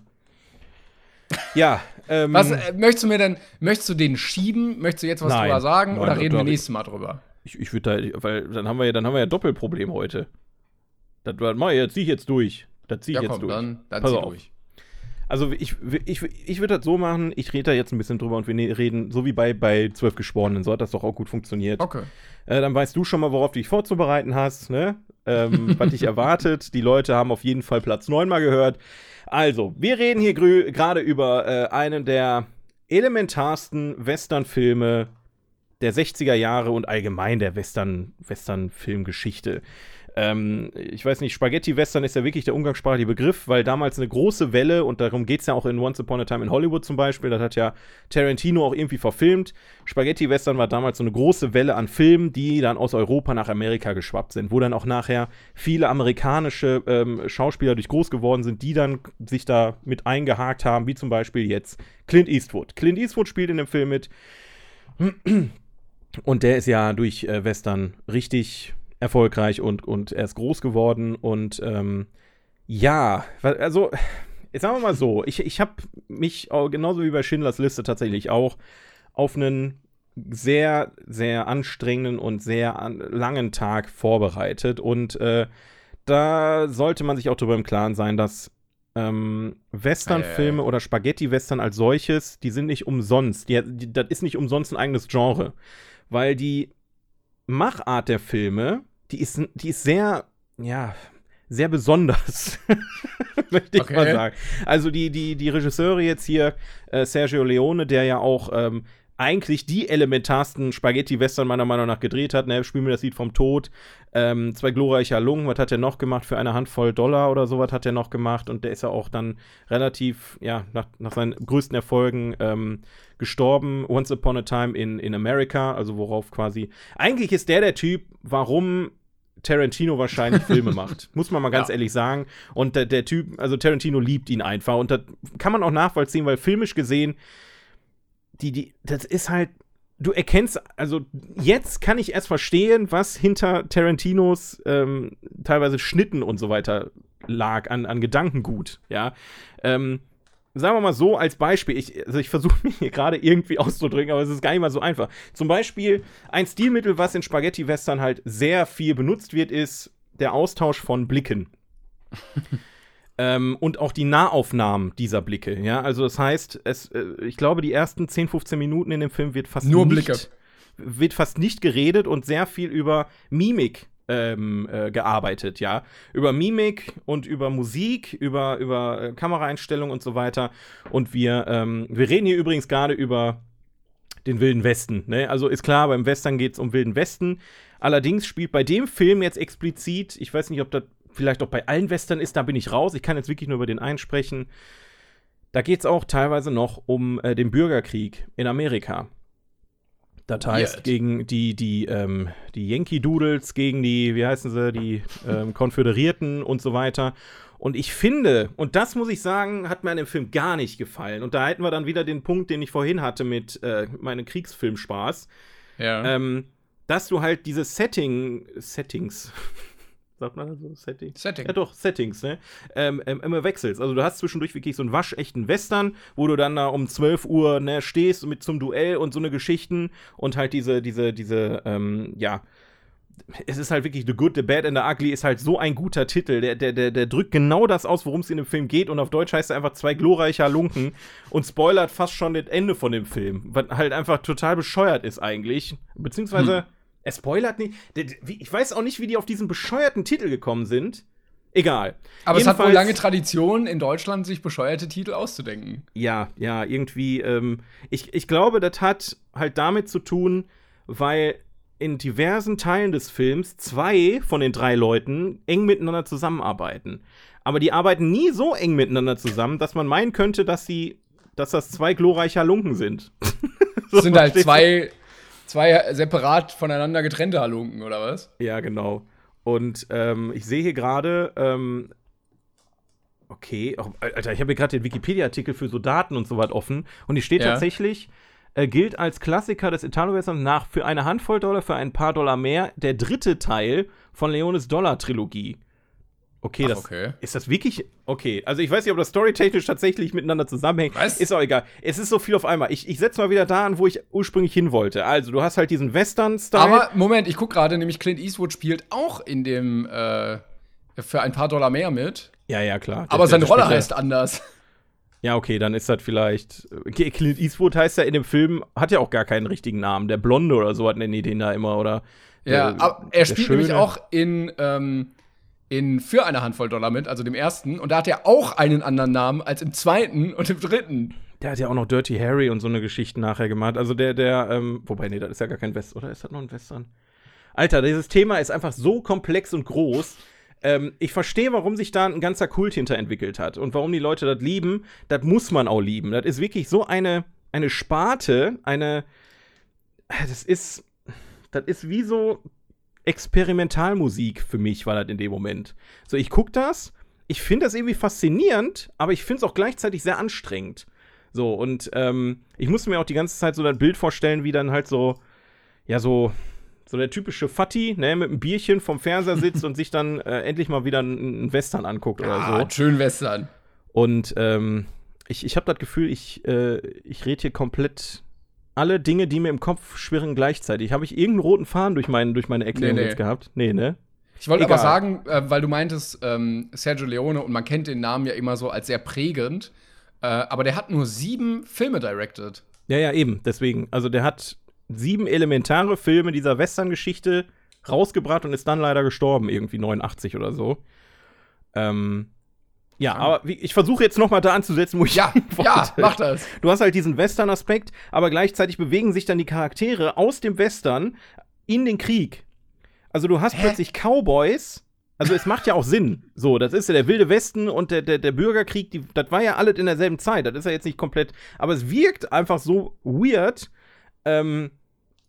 Ja, ähm. Was, äh, möchtest du mir denn, möchtest du den schieben? Möchtest du jetzt was Nein. drüber sagen? Nein, oder reden wir nächstes Mal drüber? Ich, ich würde da, weil dann haben wir ja, dann haben wir ja Doppelproblem heute. Das, das mach ich, das zieh ich jetzt durch. Das zieh ich Ja, jetzt komm, durch. dann, dann Pass zieh auf. durch. Also ich, ich, ich würde das so machen, ich rede da jetzt ein bisschen drüber und wir ne- reden, so wie bei, bei zwölf Geschworenen, so hat das doch auch gut funktioniert. Okay. Äh, dann weißt du schon mal, worauf du dich vorzubereiten hast, ne? Ähm, was dich erwartet. Die Leute haben auf jeden Fall Platz 9 mal gehört. Also, wir reden hier gerade über äh, einen der elementarsten Western-Filme der 60er Jahre und allgemein der Western- Western-Filmgeschichte. Ähm, ich weiß nicht, Spaghetti-Western ist ja wirklich der umgangssprachliche Begriff, weil damals eine große Welle, und darum geht es ja auch in Once Upon a Time in Hollywood zum Beispiel, das hat ja Tarantino auch irgendwie verfilmt. Spaghetti-Western war damals so eine große Welle an Filmen, die dann aus Europa nach Amerika geschwappt sind, wo dann auch nachher viele amerikanische ähm, Schauspieler durch groß geworden sind, die dann sich da mit eingehakt haben, wie zum Beispiel jetzt Clint Eastwood. Clint Eastwood spielt in dem Film mit. Und der ist ja durch äh, Western richtig, erfolgreich und, und er ist groß geworden. Und ähm, ja, also, sagen wir mal so, ich, ich habe mich genauso wie bei Schindlers Liste tatsächlich auch auf einen sehr, sehr anstrengenden und sehr an, langen Tag vorbereitet. Und äh, da sollte man sich auch darüber im Klaren sein, dass ähm, Westernfilme oder Spaghetti-Western als solches, die sind nicht umsonst. Die, die, das ist nicht umsonst ein eigenes Genre. Weil die Machart der Filme, die ist, die ist sehr, ja, sehr besonders, möchte ich okay. mal sagen. Also die, die, die Regisseure jetzt hier, äh, Sergio Leone, der ja auch ähm, eigentlich die elementarsten Spaghetti-Western meiner Meinung nach gedreht hat. Ne, spielen wir das Lied vom Tod. Ähm, zwei glorreicher Lungen, was hat er noch gemacht? Für eine Handvoll Dollar oder sowas hat er noch gemacht. Und der ist ja auch dann relativ, ja, nach, nach seinen größten Erfolgen ähm, gestorben. Once Upon a Time in, in America. Also worauf quasi. Eigentlich ist der der Typ, warum Tarantino wahrscheinlich Filme macht. Muss man mal ganz ja. ehrlich sagen. Und der, der Typ, also Tarantino liebt ihn einfach. Und das kann man auch nachvollziehen, weil filmisch gesehen die, die, das ist halt, du erkennst, also jetzt kann ich erst verstehen, was hinter Tarantinos ähm, teilweise Schnitten und so weiter lag an, an Gedankengut, ja. Ähm, sagen wir mal so als Beispiel, ich, also ich versuche mich hier gerade irgendwie auszudrücken, aber es ist gar nicht mal so einfach. Zum Beispiel ein Stilmittel, was in Spaghetti-Western halt sehr viel benutzt wird, ist der Austausch von Blicken. Ähm, und auch die Nahaufnahmen dieser Blicke. Ja, also das heißt, es, äh, ich glaube, die ersten 10, 15 Minuten in dem Film wird fast nur nicht, Blicke. wird fast nicht geredet und sehr viel über Mimik ähm, äh, gearbeitet, ja. Über Mimik und über Musik, über, über äh, Kameraeinstellungen und so weiter. Und wir, ähm, wir reden hier übrigens gerade über den Wilden Westen. Ne? Also ist klar, beim Western geht es um Wilden Westen. Allerdings spielt bei dem Film jetzt explizit, ich weiß nicht, ob das vielleicht auch bei allen Western ist, da bin ich raus. Ich kann jetzt wirklich nur über den einen sprechen. Da geht es auch teilweise noch um äh, den Bürgerkrieg in Amerika. Das heißt, Yet. gegen die, die, ähm, die Yankee Doodles, gegen die, wie heißen sie, die ähm, Konföderierten und so weiter. Und ich finde, und das muss ich sagen, hat mir an dem Film gar nicht gefallen. Und da hätten wir dann wieder den Punkt, den ich vorhin hatte mit äh, meinem Kriegsfilmspaß. Ja. Ähm, dass du halt diese Setting, Settings, sagt man so? Setting? Setting. Ja, doch, Settings, ne? Ähm, ähm, immer wechselst. Also, du hast zwischendurch wirklich so einen waschechten Western, wo du dann da um 12 Uhr ne, stehst mit zum Duell und so eine Geschichten und halt diese, diese, diese, ähm, ja. Es ist halt wirklich The Good, The Bad and The Ugly ist halt so ein guter Titel. Der, der, der, der drückt genau das aus, worum es in dem Film geht. Und auf Deutsch heißt er einfach zwei glorreicher Lunken und spoilert fast schon das Ende von dem Film. Was halt einfach total bescheuert ist eigentlich. Beziehungsweise. Hm er spoilert nicht. Ich weiß auch nicht, wie die auf diesen bescheuerten Titel gekommen sind. Egal. Aber Jedenfalls, es hat wohl lange Tradition in Deutschland, sich bescheuerte Titel auszudenken. Ja, ja, irgendwie. Ähm, ich, ich glaube, das hat halt damit zu tun, weil in diversen Teilen des Films zwei von den drei Leuten eng miteinander zusammenarbeiten. Aber die arbeiten nie so eng miteinander zusammen, dass man meinen könnte, dass sie, dass das zwei glorreicher Lunken sind. so, sind halt zwei zwei separat voneinander getrennte Halunken, oder was? Ja, genau. Und ähm, ich sehe hier gerade, ähm, okay, oh, Alter, ich habe hier gerade den Wikipedia-Artikel für so Daten und so was offen. Und hier steht ja. tatsächlich, äh, gilt als Klassiker des Italo-Westerns nach für eine Handvoll Dollar, für ein paar Dollar mehr, der dritte Teil von Leones Dollar-Trilogie. Okay, Ach, das okay. ist das wirklich okay. Also ich weiß nicht, ob das storytechnisch tatsächlich miteinander zusammenhängt. Was? Ist auch egal. Es ist so viel auf einmal. Ich, ich setze mal wieder da an, wo ich ursprünglich hin wollte. Also du hast halt diesen Western-Style. Aber Moment, ich gucke gerade, nämlich Clint Eastwood spielt auch in dem äh, für ein paar Dollar mehr mit. Ja, ja, klar. Aber seine Rolle heißt anders. Ja, okay, dann ist das vielleicht. Clint Eastwood heißt ja in dem Film, hat ja auch gar keinen richtigen Namen. Der Blonde oder so hat nennen die den da immer, oder? Ja, der, aber er spielt nämlich auch in ähm, in Für eine Handvoll Dollar mit, also dem ersten. Und da hat er auch einen anderen Namen als im zweiten und im dritten. Der hat ja auch noch Dirty Harry und so eine Geschichte nachher gemacht. Also der, der, ähm, wobei, nee, das ist ja gar kein West, oder ist das noch ein Western? Alter, dieses Thema ist einfach so komplex und groß. Ähm, ich verstehe, warum sich da ein ganzer Kult hinter entwickelt hat und warum die Leute das lieben. Das muss man auch lieben. Das ist wirklich so eine, eine Sparte, eine. Das ist. Das ist wie so Experimentalmusik für mich war das in dem Moment. So, ich gucke das, ich finde das irgendwie faszinierend, aber ich finde es auch gleichzeitig sehr anstrengend. So, und ähm, ich musste mir auch die ganze Zeit so ein Bild vorstellen, wie dann halt so, ja, so So der typische Fatty, ne, mit einem Bierchen vom Fernseher sitzt und sich dann äh, endlich mal wieder einen Western anguckt oder Ah, so. schön Western. Und ähm, ich, ich habe das Gefühl, ich, äh, ich rede hier komplett alle Dinge, die mir im Kopf schwirren, gleichzeitig. Habe ich irgendeinen roten Faden durch, mein, durch meine Erklärung Nee, nee. jetzt gehabt? Nee, ne? Ich wollte aber sagen, äh, weil du meintest, ähm, Sergio Leone, und man kennt den Namen ja immer so als sehr prägend, äh, aber der hat nur sieben Filme directed. Ja, ja, eben. Deswegen. Also der hat sieben elementare Filme dieser Western-Geschichte rausgebracht und ist dann leider gestorben, irgendwie 89 oder so. Ähm, ja, aber wie, ich versuche jetzt noch mal da anzusetzen, wo ich Ja, ja, mach das. Du hast halt diesen Western-Aspekt, aber gleichzeitig bewegen sich dann die Charaktere aus dem Western in den Krieg. Also du hast Hä? plötzlich Cowboys. Also es macht ja auch Sinn. So, das ist ja der wilde Westen und der, der, der Bürgerkrieg, die, das war ja alles in derselben Zeit. Das ist ja jetzt nicht komplett. Aber es wirkt einfach so weird, ähm,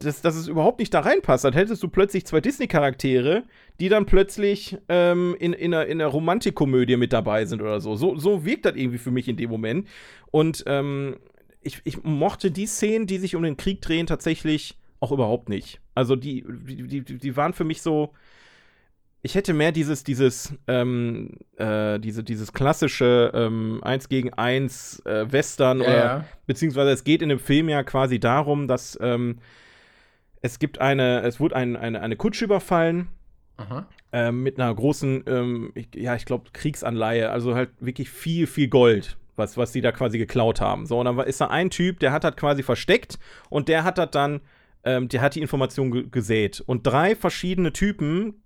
dass, dass es überhaupt nicht da reinpasst. Dann hättest du plötzlich zwei Disney-Charaktere, die dann plötzlich ähm, in, in, einer, in einer Romantikkomödie mit dabei sind oder so. So, so wirkt das irgendwie für mich in dem Moment. Und ähm, ich, ich mochte die Szenen, die sich um den Krieg drehen, tatsächlich auch überhaupt nicht. Also die, die, die, die waren für mich so. Ich hätte mehr dieses, dieses, ähm, äh, diese, dieses klassische ähm, 1 gegen 1 äh, Western Ja, oder ja. beziehungsweise es geht in dem Film ja quasi darum, dass ähm, es gibt eine, es wurde ein, eine, eine Kutsche überfallen ähm, mit einer großen, ähm, ich, ja, ich glaube, Kriegsanleihe, also halt wirklich viel, viel Gold, was, was die da quasi geklaut haben. So, und dann ist da ein Typ, der hat das quasi versteckt und der hat das dann, ähm, der hat die Information ge gesät. Und drei verschiedene Typen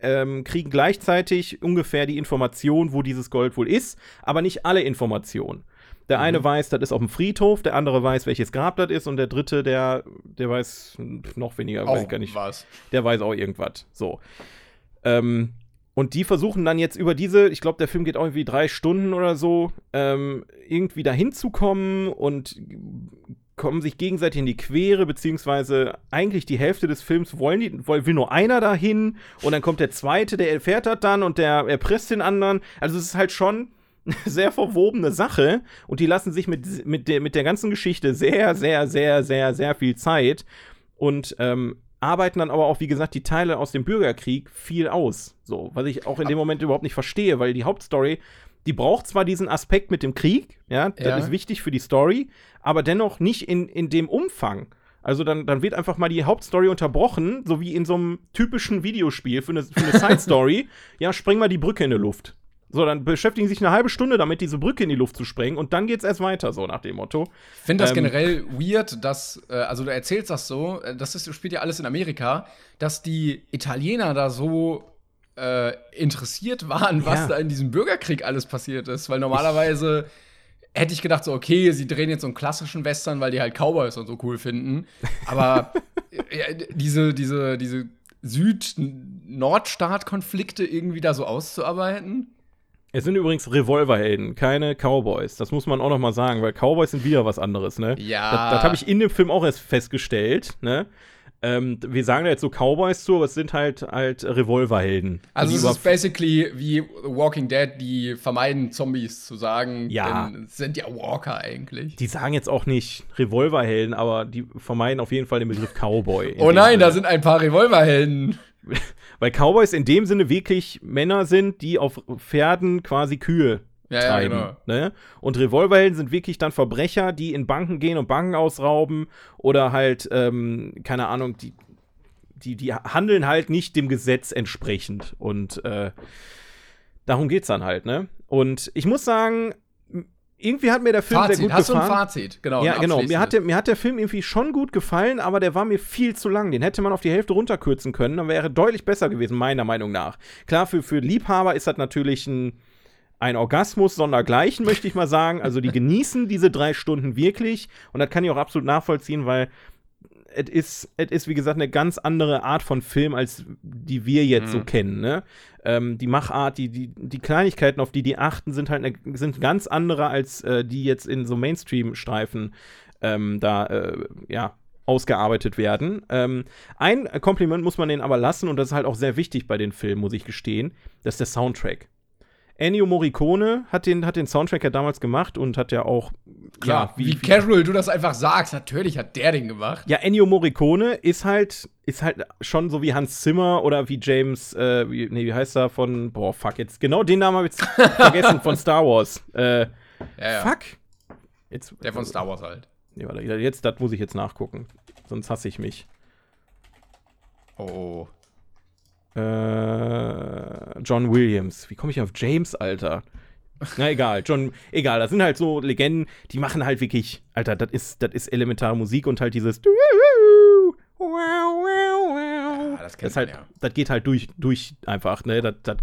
ähm, kriegen gleichzeitig ungefähr die Information, wo dieses Gold wohl ist, aber nicht alle Informationen. Der eine weiß, das ist auf dem Friedhof, der andere weiß, welches Grab das ist und der dritte, der, der weiß noch weniger, weiß ich Auch gar nicht was. der weiß auch irgendwas. So. Ähm, und die versuchen dann jetzt über diese, ich glaube, der Film geht auch irgendwie drei Stunden oder so, ähm, irgendwie dahin zu kommen und kommen sich gegenseitig in die Quere, beziehungsweise eigentlich die Hälfte des Films wollen die, will nur einer dahin und dann kommt der zweite, der erfährt das dann und der erpresst den anderen. Also es ist halt schon sehr verwobene Sache und die lassen sich mit, mit, der, mit der ganzen Geschichte sehr, sehr, sehr, sehr, sehr viel Zeit und ähm, arbeiten dann aber auch, wie gesagt, die Teile aus dem Bürgerkrieg viel aus. So, was ich auch in dem Moment überhaupt nicht verstehe, weil die Hauptstory, die braucht zwar diesen Aspekt mit dem Krieg, ja, das Ja. ist wichtig für die Story, aber dennoch nicht in, in dem Umfang. Also dann, dann wird einfach mal die Hauptstory unterbrochen, so wie in so einem typischen Videospiel für eine, für eine Side-Story. ja, spreng mal die Brücke in die Luft. So, dann beschäftigen sie sich eine halbe Stunde damit, diese Brücke in die Luft zu sprengen und dann geht's erst weiter, so nach dem Motto. Ich finde das Ähm, generell weird, dass, äh, also du erzählst das so, äh, das ist, spielt ja alles in Amerika, dass die Italiener da so äh, interessiert waren, was Ja. da in diesem Bürgerkrieg alles passiert ist. Weil normalerweise hätte ich gedacht, so, okay, sie drehen jetzt so einen klassischen Western, weil die halt Cowboys und so cool finden. Aber äh, diese, diese, diese Süd-Nordstaat-Konflikte irgendwie da so auszuarbeiten. Es sind übrigens Revolverhelden, keine Cowboys. Das muss man auch noch mal sagen, weil Cowboys sind wieder was anderes, ne? Ja. Das, das habe ich in dem Film auch erst festgestellt, ne? Ähm, wir sagen da jetzt so Cowboys zu, aber es sind halt halt Revolverhelden. Also es ist basically wie Walking Dead, die vermeiden Zombies zu sagen. Ja. Sind ja Walker eigentlich. die sagen jetzt auch nicht Revolverhelden, aber die vermeiden auf jeden Fall den Begriff Cowboy. Oh nein, Sinne. da sind ein paar Revolverhelden. Weil Cowboys in dem Sinne wirklich Männer sind, die auf Pferden quasi Kühe Ja, ja, treiben. genau. ne? Und Revolverhelden sind wirklich dann Verbrecher, die in Banken gehen und Banken ausrauben oder halt, ähm, keine Ahnung, die, die, die handeln halt nicht dem Gesetz entsprechend. Und äh, darum geht's dann halt, ne? Und ich muss sagen, irgendwie hat mir der Film sehr Fazit, gut hast du gefallen. ein Fazit? Genau. Ja, genau. Mir hat, der, mir hat der Film irgendwie schon gut gefallen, aber der war mir viel zu lang. Den hätte man auf die Hälfte runterkürzen können, dann wäre deutlich besser gewesen, meiner Meinung nach. Klar, für, für Liebhaber ist das natürlich ein, ein Orgasmus sondergleichen, möchte ich mal sagen. Also die genießen diese drei Stunden wirklich und das kann ich auch absolut nachvollziehen, weil es ist, es ist, wie gesagt, eine ganz andere Art von Film, als die wir jetzt so Mhm. kennen. Ne? Ähm, die Machart, die, die, die Kleinigkeiten, auf die die achten, sind halt eine, sind ganz andere, als äh, die jetzt in so Mainstream-Streifen ähm, da, äh, ja, ausgearbeitet werden. Ähm, ein Kompliment muss man denen aber lassen, und das ist halt auch sehr wichtig bei den Filmen, muss ich gestehen, das ist der Soundtrack. Ennio Morricone hat den, hat den Soundtrack ja damals gemacht und hat ja auch klar. Ja, wie, wie- casual du das einfach sagst. Natürlich hat der den gemacht. Ja, Ennio Morricone ist halt, ist halt schon so wie Hans Zimmer oder wie James, äh, wie, nee, wie heißt er von, boah, fuck, jetzt, genau den Namen habe ich jetzt vergessen, von Star Wars. Äh, Ja, ja. fuck. Jetzt, Der von Star Wars halt. Nee, warte, jetzt, das muss ich jetzt nachgucken. Sonst hasse ich mich. Oh, oh. Äh, John Williams. Wie komme ich auf James, Alter? Na egal, John, egal, das sind halt so Legenden, die machen halt wirklich, Alter, das ist, das ist elementare Musik und halt dieses Ja, das das, halt, ja. das geht halt durch, durch einfach, ne? Das, das,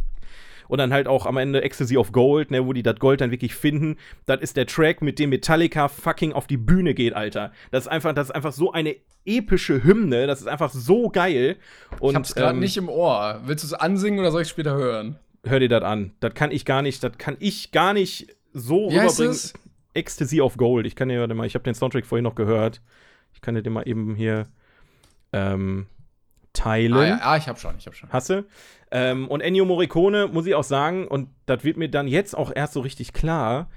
und dann halt auch am Ende Ecstasy of Gold, ne, wo die das Gold dann wirklich finden. Das ist der Track, mit dem Metallica fucking auf die Bühne geht, Alter. Das ist einfach, das ist einfach so eine epische Hymne. Das ist einfach so geil. Und, Ich hab's gerade ähm, nicht im Ohr. Willst du es ansingen oder soll ich später hören? hör dir das an. Das kann ich gar nicht, das kann ich gar nicht so Wie rüberbringen. Ecstasy of Gold. Ich kann dir mal, ich habe den Soundtrack vorhin noch gehört. Ich kann dir den mal eben hier ähm, teilen. Ah, ja, ah, ich hab schon, ich hab schon. Hasse. Ähm, und Ennio Morricone, muss ich auch sagen, und das wird mir dann jetzt auch erst so richtig klar.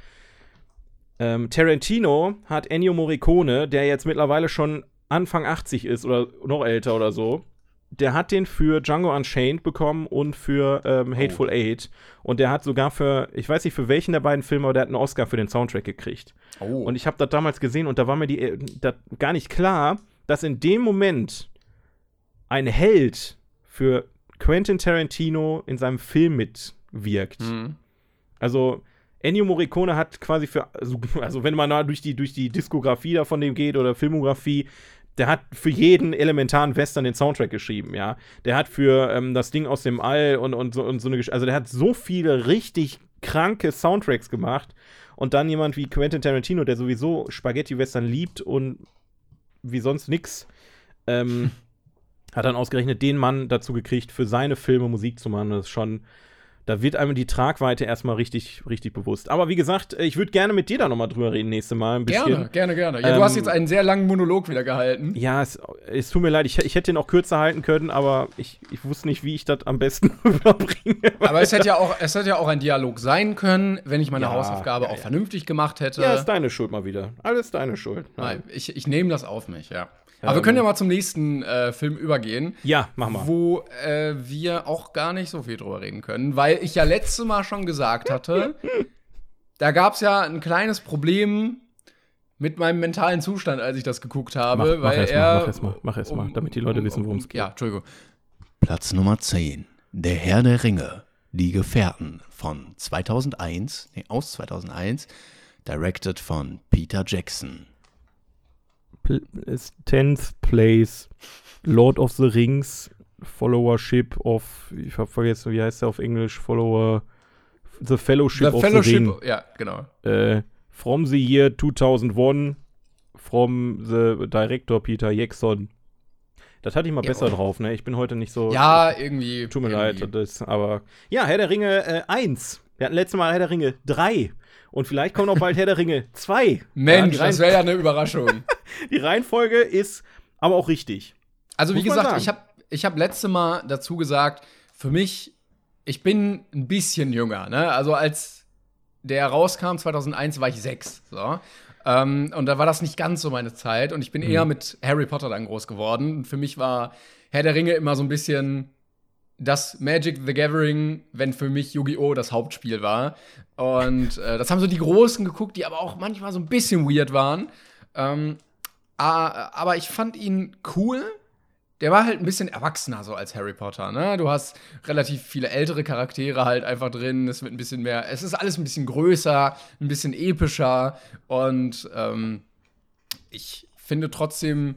Ähm, Tarantino hat Ennio Morricone, der jetzt mittlerweile schon Anfang 80 ist oder noch älter oder so, der hat den für Django Unchained bekommen und für ähm, Hateful Eight. Und der hat sogar für, ich weiß nicht für welchen der beiden Filme, aber der hat einen Oscar für den Soundtrack gekriegt. Oh. Und ich habe das damals gesehen und da war mir die, äh, gar nicht klar, dass in dem Moment ein Held für Quentin Tarantino in seinem Film mitwirkt. Hm. Also Ennio Morricone hat quasi für, also, also wenn man da durch die, durch die Diskografie da von dem geht oder Filmografie, der hat für jeden elementaren Western den Soundtrack geschrieben, ja. Der hat für ähm, das Ding aus dem All und, und, so, und so eine Gesch Also der hat so viele richtig kranke Soundtracks gemacht. Und dann jemand wie Quentin Tarantino, der sowieso Spaghetti-Western liebt und wie sonst nix, ähm, hat dann ausgerechnet den Mann dazu gekriegt, für seine Filme Musik zu machen. Das ist schon, da wird einem die Tragweite erstmal richtig, richtig bewusst. Aber wie gesagt, ich würde gerne mit dir da nochmal drüber reden nächste Mal ein bisschen. Gerne, gerne, gerne. Ja, Ähm, du hast jetzt einen sehr langen Monolog wieder gehalten. Ja, es, es tut mir leid, ich, ich hätte den auch kürzer halten können, aber ich, ich wusste nicht, wie ich das am besten rüberbringe. Aber es hätte, ja auch, es hätte ja auch ein Dialog sein können, wenn ich meine Ja, Hausaufgabe ja, auch vernünftig gemacht hätte. Ja, ist deine Schuld mal wieder. Alles deine Schuld. Nein, ich, ich nehme das auf mich, ja. Aber wir Ähm. können ja mal zum nächsten äh, Film übergehen, Ja, mach mal. wo äh, wir auch gar nicht so viel drüber reden können, weil ich ja letztes Mal schon gesagt hatte, da gab es ja ein kleines Problem mit meinem mentalen Zustand, als ich das geguckt habe, Mach- mach weil erst mal, er mach erst mal, mach erst mal, damit die Leute wissen, worum es geht. Ja, Entschuldigung. Platz Nummer 10. Der Herr der Ringe. Die Gefährten von 2001, nee, aus 2001, directed von Peter Jackson. Pl- ist 10th Place, Lord of the Rings, Followership of, ich hab vergessen, wie heißt der auf Englisch, Follower, The Fellowship The of Fellowship, the Ring. ja, genau. Äh, from the year 2001, from the Director Peter Jackson. Das hatte ich mal Ja, besser oh. drauf, ne? Ich bin heute nicht so. Ja, irgendwie. Tut mir irgendwie. leid, das, aber. Ja, Herr der Ringe äh, 1. Wir hatten letztes Mal Herr der Ringe 3. Und vielleicht kommt auch bald Herr der Ringe 2. ja, Mensch, die, das wäre ja eine Überraschung. die Reihenfolge ist aber auch richtig. Also, wie Muss man gesagt, sagen. ich habe ich hab letzte Mal dazu gesagt, für mich, ich bin ein bisschen jünger, ne? Also, als der rauskam, 2001, war ich sechs. So. Ähm, und da war das nicht ganz so meine Zeit. Und ich bin Mhm. eher mit Harry Potter dann groß geworden. Und für mich war Herr der Ringe immer so ein bisschen das Magic the Gathering, wenn für mich Yu-Gi-Oh! das Hauptspiel war. Und äh, das haben so die Großen geguckt, die aber auch manchmal so ein bisschen weird waren. Ähm, aber ich fand ihn cool. Der war halt ein bisschen erwachsener so als Harry Potter, ne? Du hast relativ viele ältere Charaktere halt einfach drin. Es wird ein bisschen mehr, es ist alles ein bisschen größer, ein bisschen epischer und ähm, ich finde trotzdem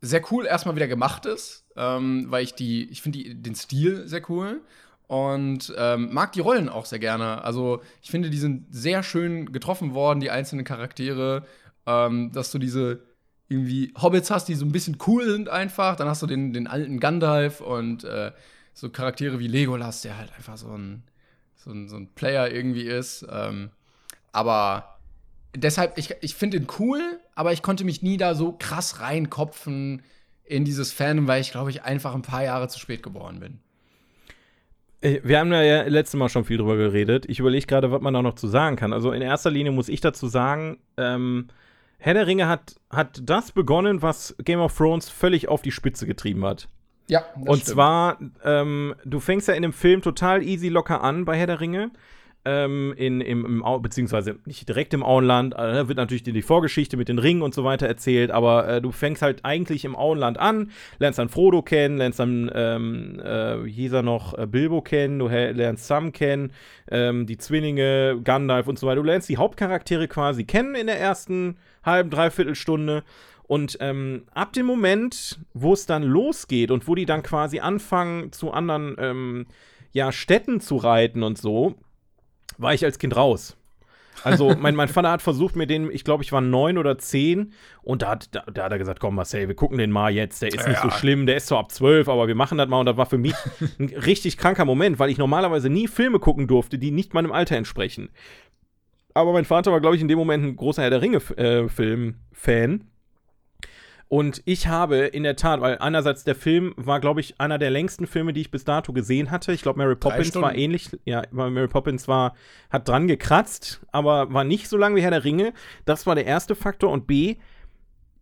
sehr cool erstmal wieder gemacht ist, ähm, weil ich die, ich finde den Stil sehr cool und ähm, mag die Rollen auch sehr gerne. Also ich finde, die sind sehr schön getroffen worden, die einzelnen Charaktere, ähm, dass du diese irgendwie Hobbits hast, die so ein bisschen cool sind einfach. Dann hast du den, den alten Gandalf und äh, so Charaktere wie Legolas, der halt einfach so ein, so ein, so ein Player irgendwie ist. Ähm, aber deshalb, ich, ich finde ihn cool, aber ich konnte mich nie da so krass reinkopfen in dieses Fandom, weil ich, glaube ich, einfach ein paar Jahre zu spät geboren bin. Wir haben ja letztes Mal schon viel drüber geredet. Ich überlege gerade, was man da noch zu sagen kann. Also in erster Linie muss ich dazu sagen, ähm, Herr der Ringe hat, hat das begonnen, was Game of Thrones völlig auf die Spitze getrieben hat. Ja, das Und stimmt. zwar, ähm, du fängst ja in dem Film total easy locker an bei Herr der Ringe. Ähm, in, im, im beziehungsweise nicht direkt im Auenland, äh, da wird natürlich die, die Vorgeschichte mit den Ringen und so weiter erzählt, aber äh, du fängst halt eigentlich im Auenland an, lernst dann Frodo kennen, lernst dann, ähm, äh, er noch, äh, Bilbo kennen, du lernst Sam kennen, ähm, die Zwillinge, Gandalf und so weiter. Du lernst die Hauptcharaktere quasi kennen in der ersten halben, dreiviertel Stunde. Und ähm, ab dem Moment, wo es dann losgeht und wo die dann quasi anfangen, zu anderen ähm, ja, Städten zu reiten und so, war ich als Kind raus. Also, mein, mein Vater hat versucht, mir den, ich glaube, ich war neun oder zehn, und da hat, da, da hat er gesagt: Komm, Marcel, wir gucken den mal jetzt. Der ist nicht so schlimm, der ist zwar ab zwölf, aber wir machen das mal. Und das war für mich ein richtig kranker Moment, weil ich normalerweise nie Filme gucken durfte, die nicht meinem Alter entsprechen. Aber mein Vater war, glaube ich, in dem Moment ein großer Herr der Ringe-Film-Fan. Und ich habe in der Tat, weil einerseits der Film war, glaube ich, einer der längsten Filme, die ich bis dato gesehen hatte. Ich glaube, Mary Poppins war ähnlich. Ja, weil Mary Poppins war, hat dran gekratzt, aber war nicht so lang wie Herr der Ringe. Das war der erste Faktor. Und B,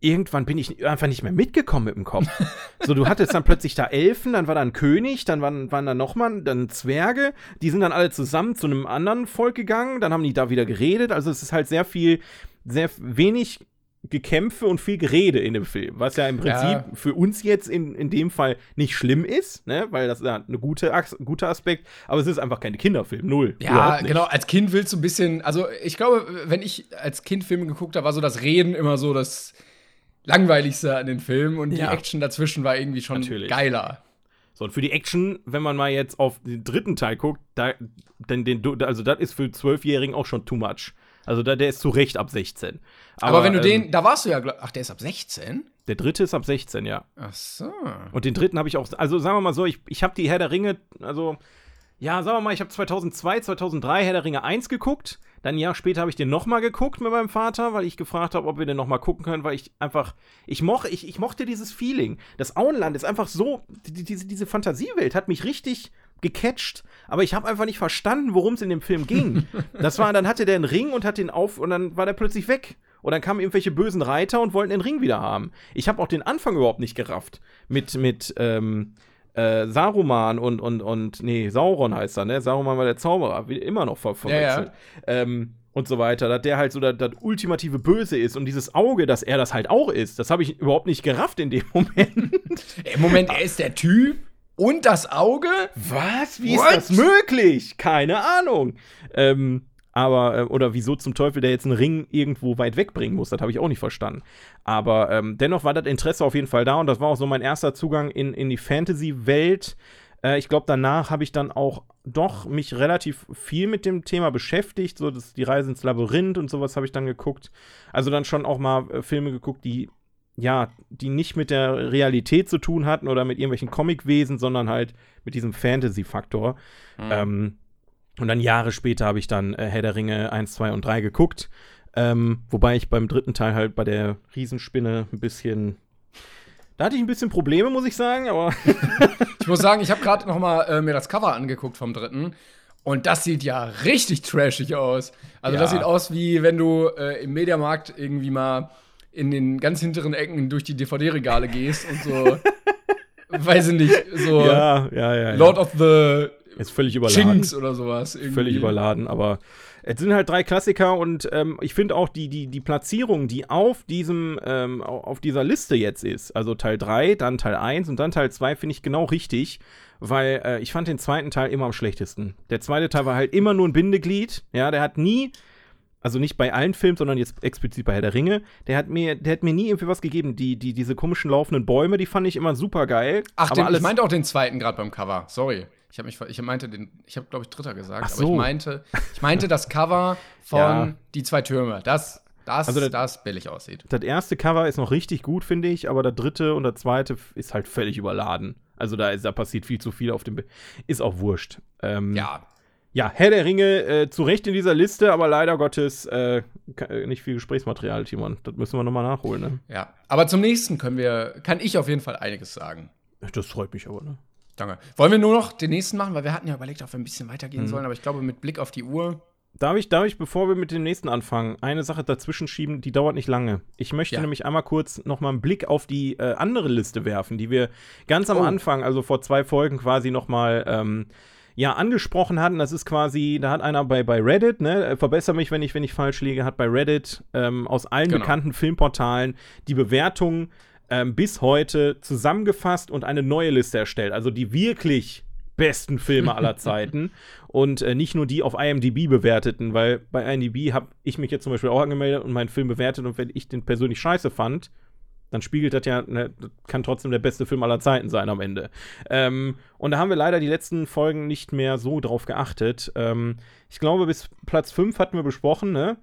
irgendwann bin ich einfach nicht mehr mitgekommen mit dem Kopf. so, du hattest dann plötzlich da Elfen, dann war da ein König, dann waren, waren da nochmal dann Zwerge, die sind dann alle zusammen zu einem anderen Volk gegangen, dann haben die da wieder geredet. Also es ist halt sehr viel, sehr wenig Gekämpfe und viel Gerede in dem Film, was ja im Prinzip Ja. für uns jetzt in, in dem Fall nicht schlimm ist, ne? weil das ist ja ein gute, guter Aspekt, aber es ist einfach kein Kinderfilm, null. Ja, genau. Als Kind willst du ein bisschen, also ich glaube, wenn ich als Kind Filme geguckt habe, war so das Reden immer so das langweiligste an den Filmen und Ja. die Action dazwischen war irgendwie schon Natürlich. geiler. So, und für die Action, wenn man mal jetzt auf den dritten Teil guckt, da, denn den, also das ist für Zwölfjährigen auch schon too much. Also da, der ist zu Recht ab 16. Aber, wenn du ähm, den, da warst du ja, ach, der ist ab 16? Der dritte ist ab 16, ja. Ach so. Und den dritten habe ich auch, also sagen wir mal so, ich, ich habe die Herr der Ringe, also, ja, sagen wir mal, ich habe 2002, 2003 Herr der Ringe 1 geguckt. Dann ein Jahr später habe ich den nochmal geguckt mit meinem Vater, weil ich gefragt habe, ob wir den nochmal gucken können, weil ich einfach, ich, moch, ich, ich mochte dieses Feeling. Das Auenland ist einfach so, die, die, diese, diese Fantasiewelt hat mich richtig gecatcht, aber ich habe einfach nicht verstanden, worum es in dem Film ging. Das war, dann hatte der einen Ring und hat den auf und dann war der plötzlich weg. Und dann kamen irgendwelche bösen Reiter und wollten den Ring wieder haben. Ich habe auch den Anfang überhaupt nicht gerafft. Mit, mit, ähm, äh, Saruman und, und, und, nee, Sauron heißt er, ne? Saruman war der Zauberer, wie immer noch ver verwechselt. Ähm, und so weiter, dass der halt so das, das ultimative Böse ist und dieses Auge, dass er das halt auch ist, das habe ich überhaupt nicht gerafft in dem Moment. Ey, Moment, er ist der Typ und das Auge? Was? Wie What? ist das möglich? Keine Ahnung. Ähm, aber, äh, oder wieso zum Teufel der jetzt einen Ring irgendwo weit wegbringen muss, das habe ich auch nicht verstanden. Aber ähm, dennoch war das Interesse auf jeden Fall da und das war auch so mein erster Zugang in, in die Fantasy-Welt. Äh, ich glaube, danach habe ich dann auch doch mich relativ viel mit dem Thema beschäftigt. So, das, die Reise ins Labyrinth und sowas habe ich dann geguckt. Also dann schon auch mal äh, Filme geguckt, die ja, die nicht mit der Realität zu tun hatten oder mit irgendwelchen Comicwesen, sondern halt mit diesem Fantasy-Faktor. Ähm, und dann Jahre später habe ich dann äh, Herr der Ringe 1, 2 und 3 geguckt. Ähm, wobei ich beim dritten Teil halt bei der Riesenspinne ein bisschen. Da hatte ich ein bisschen Probleme, muss ich sagen, aber. Ich muss sagen, ich habe gerade noch mal äh, mir das Cover angeguckt vom dritten. Und das sieht ja richtig trashig aus. Also das Ja. sieht aus, wie wenn du äh, im Mediamarkt irgendwie mal in den ganz hinteren Ecken durch die DVD-Regale gehst und so, weiß ich nicht, so ja, ja, ja. Lord of the ist völlig überladen. Chinks oder sowas. Irgendwie. völlig überladen, aber es sind halt drei Klassiker und ähm, ich finde auch die, die, die Platzierung, die auf diesem, ähm, au- auf dieser Liste jetzt ist, also Teil 3, dann Teil 1 und dann Teil 2, finde ich genau richtig, weil äh, ich fand den zweiten Teil immer am schlechtesten. Der zweite Teil war halt immer nur ein Bindeglied, ja, der hat nie, also nicht bei allen Filmen, sondern jetzt explizit bei Herr der Ringe, der hat mir, der hat mir nie irgendwie was gegeben. Die, die, diese komischen laufenden Bäume, die fand ich immer super geil. Ach, den, ich meinte auch den zweiten gerade beim Cover. Sorry. Ich habe mich ich meinte den ich habe glaube ich dritter gesagt, Ach aber ich so. meinte ich meinte das Cover von Ja. die zwei Türme. Das das Also der- das billig aussieht. Das erste Cover ist noch richtig gut, finde ich, aber der dritte und der zweite ist halt völlig überladen. Also da, ist, da passiert viel zu viel auf dem. Bi- Ist auch wurscht. Ähm, Ja. Ja, Herr der Ringe äh, zu Recht in dieser Liste, aber leider Gottes äh, äh, nicht viel Gesprächsmaterial, Timon. Das müssen wir nochmal nachholen, ne? Ja, aber zum nächsten können wir kann ich auf jeden Fall einiges sagen. Das freut mich aber, ne? Danke. Wollen wir nur noch den nächsten machen? Weil wir hatten ja überlegt, ob wir ein bisschen weitergehen Mhm. sollen, aber ich glaube, mit Blick auf die Uhr. Darf ich, darf ich, bevor wir mit dem nächsten anfangen, eine Sache dazwischen schieben, die dauert nicht lange. Ich möchte Ja. nämlich einmal kurz noch mal einen Blick auf die äh, andere Liste werfen, die wir ganz am Oh. Anfang, also vor zwei Folgen quasi noch mal ähm, ja, angesprochen hatten. Das ist quasi, da hat einer bei, bei Reddit, ne, äh, verbessere mich, wenn ich, wenn ich falsch liege, hat bei Reddit ähm, aus allen Genau. bekannten Filmportalen die Bewertungen ähm, bis heute zusammengefasst und eine neue Liste erstellt. Also die wirklich besten Filme aller Zeiten und äh, nicht nur die auf IMDb bewerteten, weil bei IMDb habe ich mich jetzt zum Beispiel auch angemeldet und meinen Film bewertet und wenn ich den persönlich scheiße fand, dann spiegelt das ja, ne, kann trotzdem der beste Film aller Zeiten sein am Ende. Ähm, und da haben wir leider die letzten Folgen nicht mehr so drauf geachtet. Ähm, ich glaube, bis Platz 5 hatten wir besprochen, ne?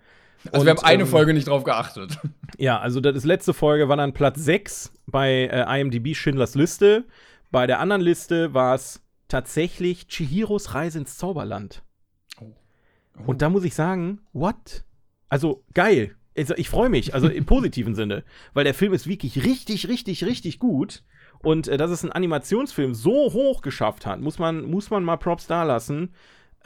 Also, Und, wir haben eine ähm, Folge nicht drauf geachtet. Ja, also das letzte Folge war dann Platz 6 bei äh, IMDb Schindlers Liste. Bei der anderen Liste war es tatsächlich Chihiros Reise ins Zauberland. Und da muss ich sagen, what? Also geil. Also, ich freue mich, also im positiven Sinne, weil der Film ist wirklich richtig, richtig, richtig gut. Und äh, dass es ein Animationsfilm so hoch geschafft hat, muss man, muss man mal Props da lassen.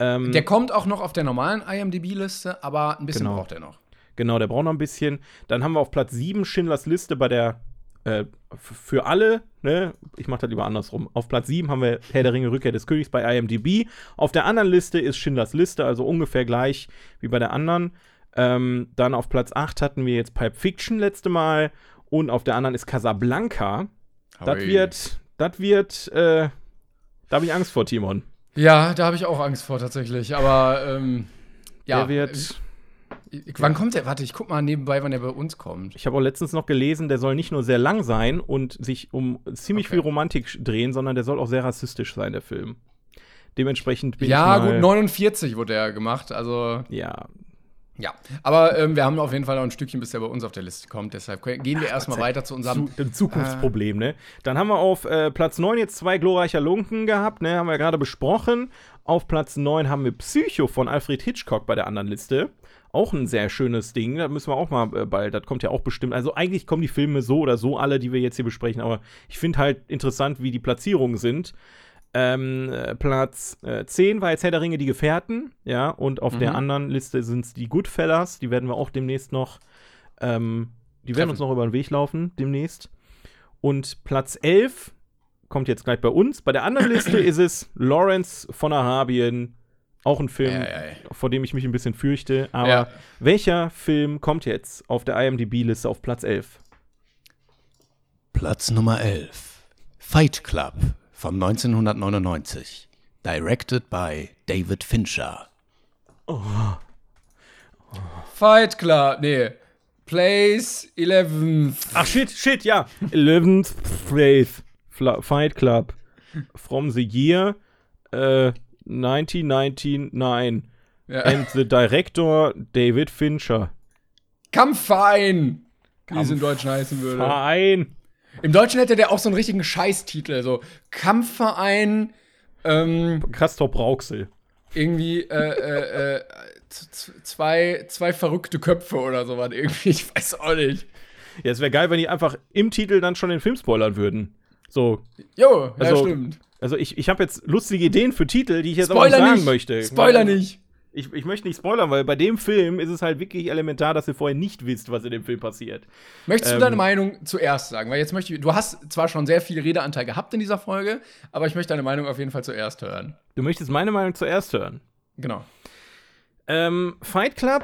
Ähm, Der kommt auch noch auf der normalen IMDb-Liste, aber ein bisschen Genau. braucht er noch. Genau, der braucht noch ein bisschen. Dann haben wir auf Platz 7 Schindlers Liste bei der äh, für alle, ne? Ich mach das lieber andersrum. Auf Platz 7 haben wir Herr der Ringe Rückkehr des Königs bei IMDb. Auf der anderen Liste ist Schindlers Liste, also ungefähr gleich wie bei der anderen. Ähm, dann auf Platz 8 hatten wir jetzt Pipe Fiction letzte Mal und auf der anderen ist Casablanca. Das wird, das wird, äh, da habe ich Angst vor, Timon. Ja, da habe ich auch Angst vor tatsächlich. Aber ähm, ja, der wird. äh, wann kommt der? Warte, ich guck mal nebenbei, wann der bei uns kommt. Ich habe auch letztens noch gelesen, der soll nicht nur sehr lang sein und sich um ziemlich Okay. viel Romantik drehen, sondern der soll auch sehr rassistisch sein, der Film. Dementsprechend bin Ja, ich mal, gut, 49 wurde er gemacht. Also Ja, ja. Aber ähm, wir haben auf jeden Fall noch ein Stückchen, bis der bei uns auf der Liste kommt. Deshalb gehen wir erstmal Gott sei- weiter zu unserem. zu, Zukunftsproblem, ne? Dann haben wir auf äh, Platz 9 jetzt zwei glorreicher Lunken gehabt, ne? Haben wir gerade besprochen. Auf Platz 9 haben wir Psycho von Alfred Hitchcock bei der anderen Liste. Auch ein sehr schönes Ding. Da müssen wir auch mal äh, bald, das kommt ja auch bestimmt. Also eigentlich kommen die Filme so oder so alle, die wir jetzt hier besprechen, aber ich finde halt interessant, wie die Platzierungen sind. Ähm, äh, Platz äh, 10 war jetzt Herr der Ringe, die Gefährten, ja, und auf der Mhm. anderen Liste sind es die Goodfellas, die werden wir auch demnächst noch, ähm, die werden Treffen. uns noch über den Weg laufen, demnächst. Und Platz 11 kommt jetzt gleich bei uns. Bei der anderen Liste ist es Lawrence von Arabien, auch ein Film, ei, ei. vor dem ich mich ein bisschen fürchte. Aber Ja. welcher Film kommt jetzt auf der IMDb-Liste auf Platz 11? Platz Nummer 11. Fight Club von 1999. Directed by David Fincher. Fight Club. Nee. Place 11. Ach shit, shit, ja. 11th Place Fla Fight Club from the year äh, 1999 Ja. and the director David Fincher. Kampfverein. Wie es im Deutschen heißen würde. Verein. Im Deutschen hätte der auch so einen richtigen Scheißtitel. So Kampfverein. Ähm, Castor Brauxel. irgendwie äh, äh, äh, zwei, zwei verrückte Köpfe oder sowas. Irgendwie, ich weiß auch nicht. Ja, es wäre geil, wenn die einfach im Titel dann schon den Film spoilern würden. So, Jo, ja, Also, stimmt. also ich, ich habe jetzt lustige Ideen für Titel, die ich jetzt aber Spoiler nicht sagen nicht. möchte. Spoiler nicht. Ich, ich möchte nicht spoilern, weil bei dem Film ist es halt wirklich elementar, dass ihr vorher nicht wisst, was in dem Film passiert. Möchtest du Ähm, deine Meinung zuerst sagen? Weil jetzt möchte ich, du hast zwar schon sehr viel Redeanteil gehabt in dieser Folge, aber ich möchte deine Meinung auf jeden Fall zuerst hören. Du möchtest meine Meinung zuerst hören. Genau. Ähm, Fight Club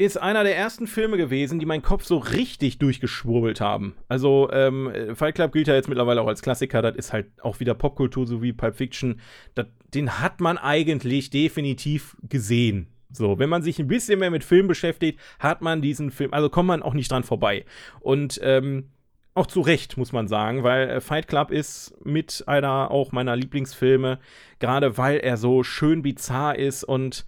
ist einer der ersten Filme gewesen, die meinen Kopf so richtig durchgeschwurbelt haben. Also, ähm, Fight Club gilt ja jetzt mittlerweile auch als Klassiker. Das ist halt auch wieder Popkultur, so wie Pulp Fiction. Das, den hat man eigentlich definitiv gesehen. So, wenn man sich ein bisschen mehr mit Film beschäftigt, hat man diesen Film, also kommt man auch nicht dran vorbei. Und ähm, auch zu Recht, muss man sagen, weil äh, Fight Club ist mit einer auch meiner Lieblingsfilme, gerade weil er so schön bizarr ist und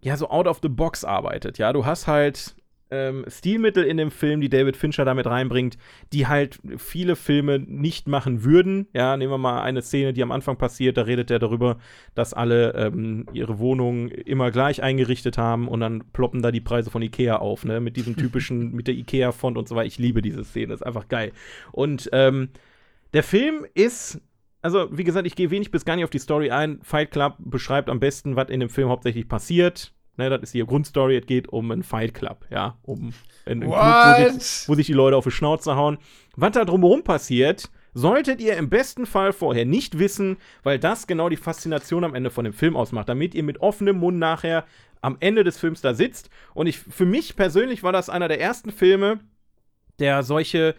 ja, so out of the box arbeitet. Ja, du hast halt ähm, Stilmittel in dem Film, die David Fincher damit reinbringt, die halt viele Filme nicht machen würden. Ja, nehmen wir mal eine Szene, die am Anfang passiert, da redet er darüber, dass alle ähm, ihre Wohnungen immer gleich eingerichtet haben und dann ploppen da die Preise von Ikea auf, ne, mit diesem typischen, mit der Ikea-Font und so weiter. Ich liebe diese Szene, ist einfach geil. Und ähm, der Film ist also wie gesagt, ich gehe wenig bis gar nicht auf die Story ein. Fight Club beschreibt am besten, was in dem Film hauptsächlich passiert. Ne, das ist die Grundstory. Es geht um einen Fight Club, ja, um einen Club, wo sich, wo sich die Leute auf die Schnauze hauen. Was da drumherum passiert, solltet ihr im besten Fall vorher nicht wissen, weil das genau die Faszination am Ende von dem Film ausmacht, damit ihr mit offenem Mund nachher am Ende des Films da sitzt. Und ich, für mich persönlich war das einer der ersten Filme, der solche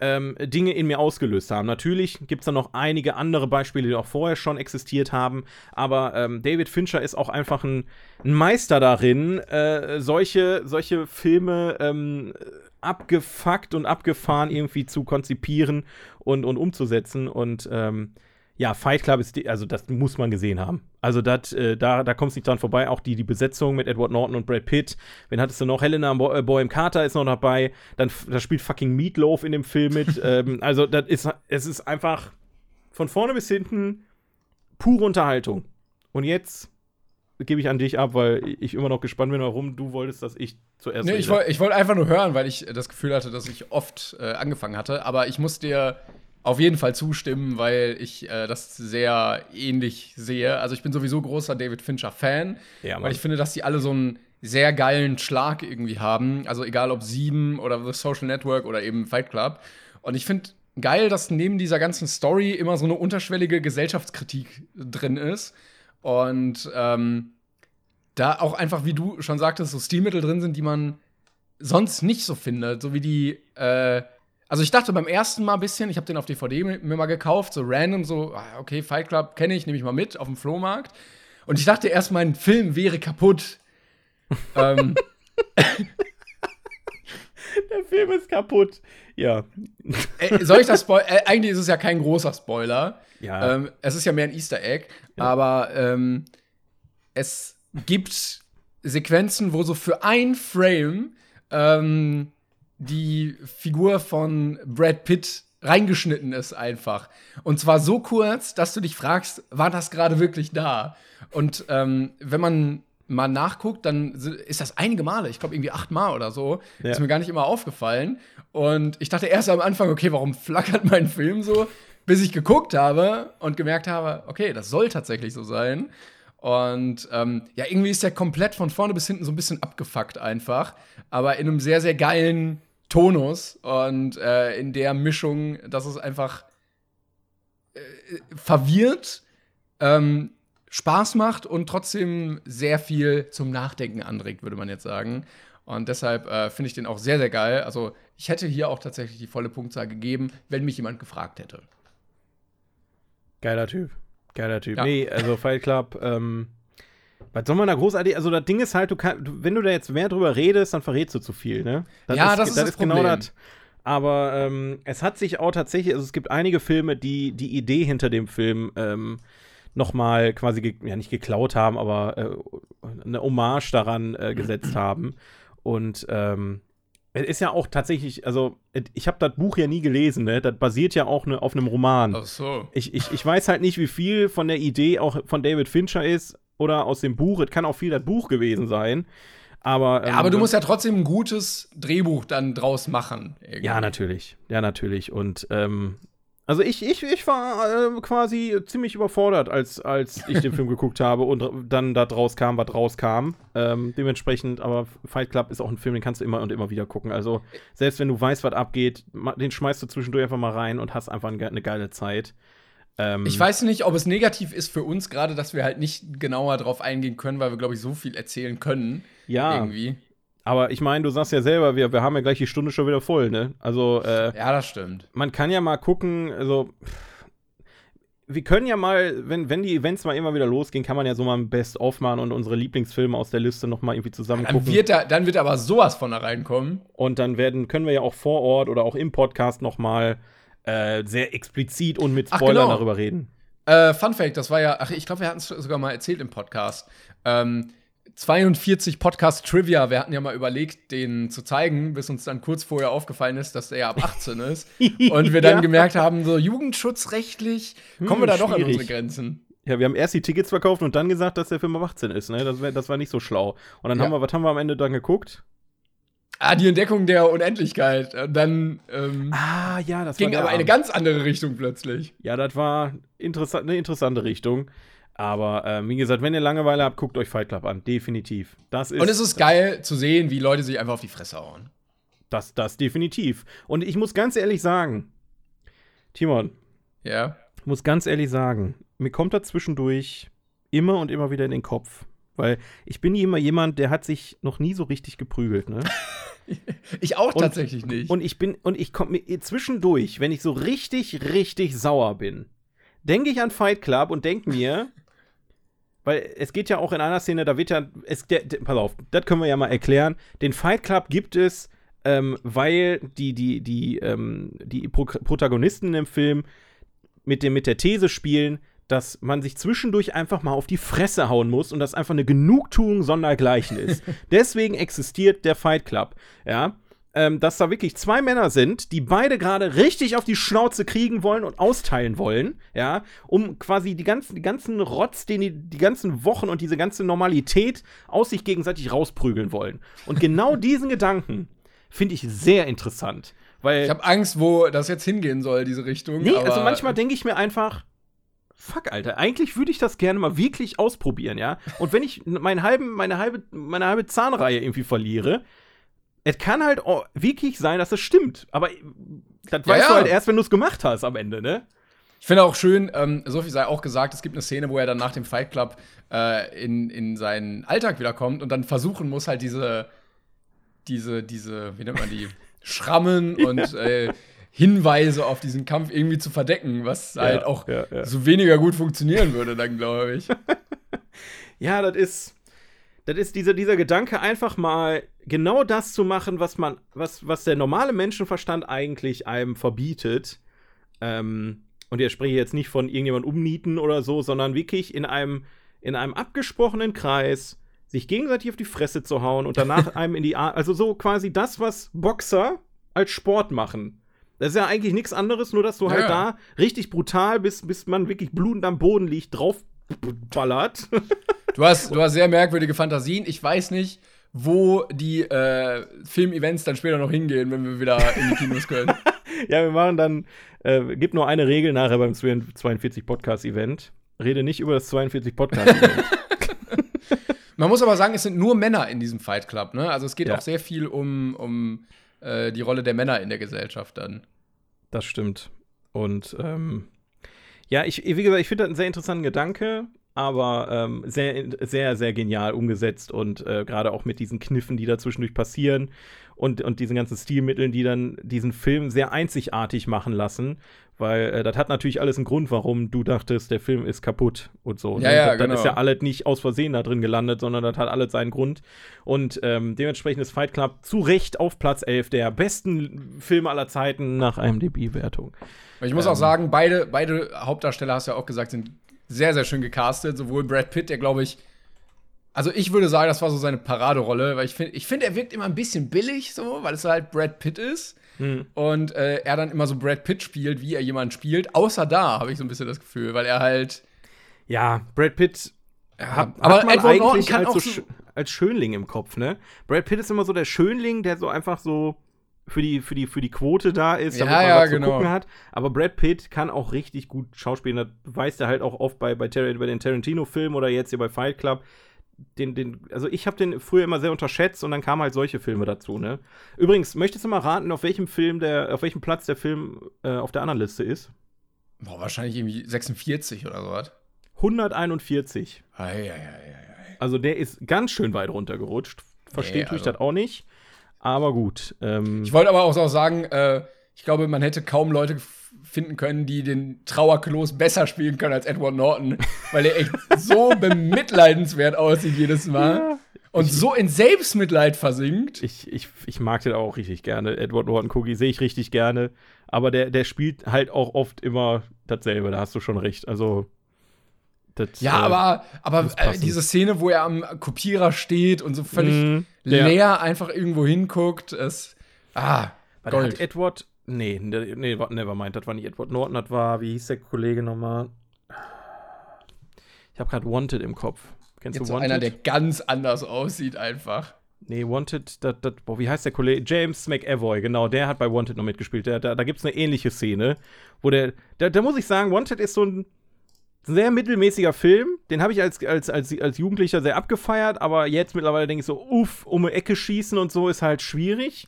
ähm, Dinge in mir ausgelöst haben. Natürlich gibt es da noch einige andere Beispiele, die auch vorher schon existiert haben, aber ähm, David Fincher ist auch einfach ein, ein Meister darin, äh, solche, solche Filme ähm, abgefuckt und abgefahren irgendwie zu konzipieren und, und umzusetzen und ähm, ja, Fight Club ist, die, also das muss man gesehen haben. Also dat, äh, da, da kommst du nicht dran vorbei. Auch die, die Besetzung mit Edward Norton und Brad Pitt. Wen hattest du noch? Helena Bo äh, Bohem Carter ist noch dabei. Dann da spielt fucking Meatloaf in dem Film mit. ähm, also das ist, es ist einfach von vorne bis hinten pure Unterhaltung. Und jetzt gebe ich an dich ab, weil ich immer noch gespannt bin, warum du wolltest, dass ich zuerst. Nee, ich wollte wollt einfach nur hören, weil ich das Gefühl hatte, dass ich oft äh, angefangen hatte. Aber ich muss dir auf jeden Fall zustimmen, weil ich äh, das sehr ähnlich sehe. Also ich bin sowieso großer David Fincher-Fan, ja, weil ich finde, dass die alle so einen sehr geilen Schlag irgendwie haben. Also egal ob Sieben oder The Social Network oder eben Fight Club. Und ich finde geil, dass neben dieser ganzen Story immer so eine unterschwellige Gesellschaftskritik drin ist. Und ähm, da auch einfach, wie du schon sagtest, so Stilmittel drin sind, die man sonst nicht so findet. So wie die äh, also ich dachte beim ersten Mal ein bisschen, ich habe den auf DVD mir mal gekauft, so random, so, ah, okay, Fight Club kenne ich, nehme ich mal mit auf dem Flohmarkt. Und ich dachte erst, mein Film wäre kaputt. ähm. Der Film ist kaputt. Ja. Äh, soll ich das spoilern? Äh, eigentlich ist es ja kein großer Spoiler. Ja. Ähm, es ist ja mehr ein Easter Egg. Ja. Aber ähm, es gibt Sequenzen, wo so für ein Frame ähm, die Figur von Brad Pitt reingeschnitten ist einfach. Und zwar so kurz, dass du dich fragst, war das gerade wirklich da? Und ähm, wenn man mal nachguckt, dann ist das einige Male, ich glaube irgendwie achtmal oder so, ja. ist mir gar nicht immer aufgefallen. Und ich dachte erst am Anfang, okay, warum flackert mein Film so? Bis ich geguckt habe und gemerkt habe, okay, das soll tatsächlich so sein. Und ähm, ja, irgendwie ist der komplett von vorne bis hinten so ein bisschen abgefuckt einfach, aber in einem sehr, sehr geilen Tonus und äh, in der Mischung, dass es einfach äh, verwirrt, ähm, Spaß macht und trotzdem sehr viel zum Nachdenken anregt, würde man jetzt sagen. Und deshalb äh, finde ich den auch sehr, sehr geil. Also ich hätte hier auch tatsächlich die volle Punktzahl gegeben, wenn mich jemand gefragt hätte. Geiler Typ. Geiler Typ. Ja. Nee, also Fight Club, ähm, was soll man da großartig? Also, das Ding ist halt, du kann, wenn du da jetzt mehr drüber redest, dann verrätst du zu viel, ne? Das ja, ist, das ist das, das ist genau Problem. genau das. Aber ähm, es hat sich auch tatsächlich, also es gibt einige Filme, die die Idee hinter dem Film ähm, nochmal quasi, ja nicht geklaut haben, aber äh, eine Hommage daran äh, gesetzt haben. Und ähm, es ist ja auch tatsächlich, also ich habe das Buch ja nie gelesen, ne? Das basiert ja auch ne, auf einem Roman. Ach so. Ich, ich, ich weiß halt nicht, wie viel von der Idee auch von David Fincher ist, oder aus dem Buch. Es kann auch viel das Buch gewesen sein. Aber, ähm, ja, aber du musst ja trotzdem ein gutes Drehbuch dann draus machen. Irgendwie. Ja, natürlich. Ja, natürlich. Und ähm, also ich, ich, ich war äh, quasi ziemlich überfordert, als, als ich den Film geguckt habe und dann da draus kam, was rauskam. Ähm, dementsprechend, aber Fight Club ist auch ein Film, den kannst du immer und immer wieder gucken. Also selbst wenn du weißt, was abgeht, den schmeißt du zwischendurch einfach mal rein und hast einfach eine geile Zeit. Ähm, ich weiß nicht, ob es negativ ist für uns gerade, dass wir halt nicht genauer drauf eingehen können, weil wir, glaube ich, so viel erzählen können. Ja. Irgendwie. Aber ich meine, du sagst ja selber, wir, wir haben ja gleich die Stunde schon wieder voll, ne? Also, äh, Ja, das stimmt. Man kann ja mal gucken, also. Wir können ja mal, wenn, wenn die Events mal immer wieder losgehen, kann man ja so mal ein Best-of machen und unsere Lieblingsfilme aus der Liste noch mal irgendwie zusammen gucken. Dann wird, da, dann wird aber sowas von da reinkommen. Und dann werden, können wir ja auch vor Ort oder auch im Podcast noch mal äh, sehr explizit und mit Spoilern genau. darüber reden. Äh, Fun Fact, das war ja, ach, ich glaube, wir hatten es sogar mal erzählt im Podcast. Ähm, 42 Podcast Trivia. Wir hatten ja mal überlegt, den zu zeigen, bis uns dann kurz vorher aufgefallen ist, dass der ja ab 18 ist. Und wir dann ja. gemerkt haben, so jugendschutzrechtlich kommen hm, wir da schwierig. doch an unsere Grenzen. Ja, wir haben erst die Tickets verkauft und dann gesagt, dass der Film ab 18 ist. Ne? Das, wär, das war nicht so schlau. Und dann ja. haben wir, was haben wir am Ende dann geguckt? Ah, die Entdeckung der Unendlichkeit. Und dann ähm, Ah, ja, das ging aber eine ganz andere Richtung plötzlich. Ja, das war interessant, eine interessante Richtung. Aber ähm, wie gesagt, wenn ihr Langeweile habt, guckt euch Fight Club an. Definitiv. Das ist, Und es ist geil zu sehen, wie Leute sich einfach auf die Fresse hauen. das, das definitiv. Und ich muss ganz ehrlich sagen, Timon, Ja. ich muss ganz ehrlich sagen, mir kommt da zwischendurch immer und immer wieder in den Kopf. Weil ich bin immer jemand, der hat sich noch nie so richtig geprügelt, ne? Ich auch Und- tatsächlich nicht. Und ich bin, und ich komme mir zwischendurch, wenn ich so richtig, richtig sauer bin, denke ich an Fight Club und denke mir, weil es geht ja auch in einer Szene, da wird ja, es, der, der, pass auf, das können wir ja mal erklären. Den Fight Club gibt es, ähm, weil die, die, die, ähm, die Pro Protagonisten im Film mit, dem, mit der These spielen, dass man sich zwischendurch einfach mal auf die Fresse hauen muss und das einfach eine Genugtuung sondergleichen ist. Deswegen existiert der Fight Club. Ja. Ähm, dass da wirklich zwei Männer sind, die beide gerade richtig auf die Schnauze kriegen wollen und austeilen wollen, ja, um quasi die ganzen, die ganzen Rotz, den die, die ganzen Wochen und diese ganze Normalität aus sich gegenseitig rausprügeln wollen. Und genau diesen Gedanken finde ich sehr interessant. Weil ich habe Angst, wo das jetzt hingehen soll, diese Richtung. Nee, also manchmal denke ich mir einfach, fuck, Alter, eigentlich würde ich das gerne mal wirklich ausprobieren, ja? Und wenn ich meinen halben, meine, halbe, meine halbe Zahnreihe irgendwie verliere, es kann halt wirklich sein, dass das stimmt. Aber das weißt ja. du halt erst, wenn du es gemacht hast am Ende, ne? Ich finde auch schön, ähm, so viel sei auch gesagt, es gibt eine Szene, wo er dann nach dem Fight Club äh, in, in seinen Alltag wiederkommt und dann versuchen muss, halt diese, diese, diese, wie nennt man die, Schrammen und äh, Hinweise auf diesen Kampf irgendwie zu verdecken, was halt auch ja, ja. so weniger gut funktionieren würde, dann glaube ich. Ja, das ist. Das ist dieser, dieser Gedanke, einfach mal genau das zu machen, was man, was, was der normale Menschenverstand eigentlich einem verbietet. Ähm, und ich spreche jetzt nicht von irgendjemand umnieten oder so, sondern wirklich in einem, in einem abgesprochenen Kreis sich gegenseitig auf die Fresse zu hauen und danach einem in die Ar Also so quasi das, was Boxer als Sport machen. Das ist ja eigentlich nichts anderes, nur dass du halt Ja. da richtig brutal bis, bis man wirklich blutend am Boden liegt, drauf ballert. Du hast, du hast sehr merkwürdige Fantasien. Ich weiß nicht, wo die äh, Filmevents dann später noch hingehen, wenn wir wieder in die Kinos können. Ja, wir machen dann, äh, gibt nur eine Regel nachher beim 42 Podcast Event. Rede nicht über das 42 Podcast Event. Man muss aber sagen, es sind nur Männer in diesem Fight Club, ne? Also es geht Ja. auch sehr viel um, um äh, die Rolle der Männer in der Gesellschaft dann. Das stimmt. Und ähm, ja, ich, wie gesagt, ich finde das einen sehr interessanten Gedanke, aber ähm, sehr, sehr, sehr genial umgesetzt und äh, gerade auch mit diesen Kniffen, die da zwischendurch passieren und, und diesen ganzen Stilmitteln, die dann diesen Film sehr einzigartig machen lassen. Weil äh, das hat natürlich alles einen Grund, warum du dachtest, der Film ist kaputt und so. Ja, ja, das, genau. ist ja alles nicht aus Versehen da drin gelandet, sondern das hat alles seinen Grund. Und ähm, dementsprechend ist Fight Club zu Recht auf Platz 11 der besten Filme aller Zeiten nach IMDb-Wertung. Ich muss Ähm. auch sagen, beide, beide Hauptdarsteller, hast du ja auch gesagt, sind sehr, sehr schön gecastet. Sowohl Brad Pitt, der glaube ich, also ich würde sagen, das war so seine Paraderolle, weil ich finde, ich finde, er wirkt immer ein bisschen billig, so, weil es halt Brad Pitt ist. Hm. Und äh, er dann immer so Brad Pitt spielt, wie er jemanden spielt. Außer da habe ich so ein bisschen das Gefühl, weil er halt. Ja, Brad Pitt Ja, hat, aber hat man Edward eigentlich kann als, auch so, als Schönling im Kopf, ne? Brad Pitt ist immer so der Schönling, der so einfach so für die, für die, für die Quote da ist, Ja, damit man ja, was zu genau. gucken hat. Aber Brad Pitt kann auch richtig gut schauspielen. Das beweist er halt auch oft bei, bei, Tar bei den Tarantino-Filmen oder jetzt hier bei Fight Club. Den, den, also ich habe den früher immer sehr unterschätzt und dann kamen halt solche Filme dazu, ne? Übrigens, möchtest du mal raten, auf welchem Film der, auf welchem Platz der Film äh, auf der anderen Liste ist? boah, wahrscheinlich irgendwie 46 oder sowas. 141. Ei, ei, ei, ei, ei. Also der ist ganz schön weit runtergerutscht. Verstehen Nee, tue ich also- das auch nicht. Aber gut. Ähm, Ich wollte aber auch sagen, äh, ich glaube, man hätte kaum Leute finden können, die den Trauerklos besser spielen können als Edward Norton, weil er echt so bemitleidenswert aussieht jedes Mal und so in Selbstmitleid versinkt. ich, ich, ich mag den auch richtig gerne. Edward Norton Cookie sehe ich richtig gerne. Aber der, der spielt halt auch oft immer dasselbe. Da hast du schon recht. Also. Das, Ja, äh, aber, aber äh, diese Szene, wo er am Kopierer steht und so völlig der- leer einfach irgendwo hinguckt, ist. Ah, Warte, hat Gold. Edward. Nee, ne- nee, wa- nevermind. Das war nicht Edward Norton. Das war, wie hieß der Kollege nochmal? Ich habe gerade Wanted im Kopf. Kennst Jetzt du so Wanted? einer, der ganz anders aussieht, einfach. Nee, Wanted, dat, dat, boah, wie heißt der Kollege? James McAvoy, genau, der hat bei Wanted noch mitgespielt. Der, da da gibt es eine ähnliche Szene, wo der, da, da muss ich sagen, Wanted ist so ein sehr mittelmäßiger Film. Den habe ich als, als, als, als Jugendlicher sehr abgefeiert, aber jetzt mittlerweile denke ich so, uff, um eine Ecke schießen und so ist halt schwierig.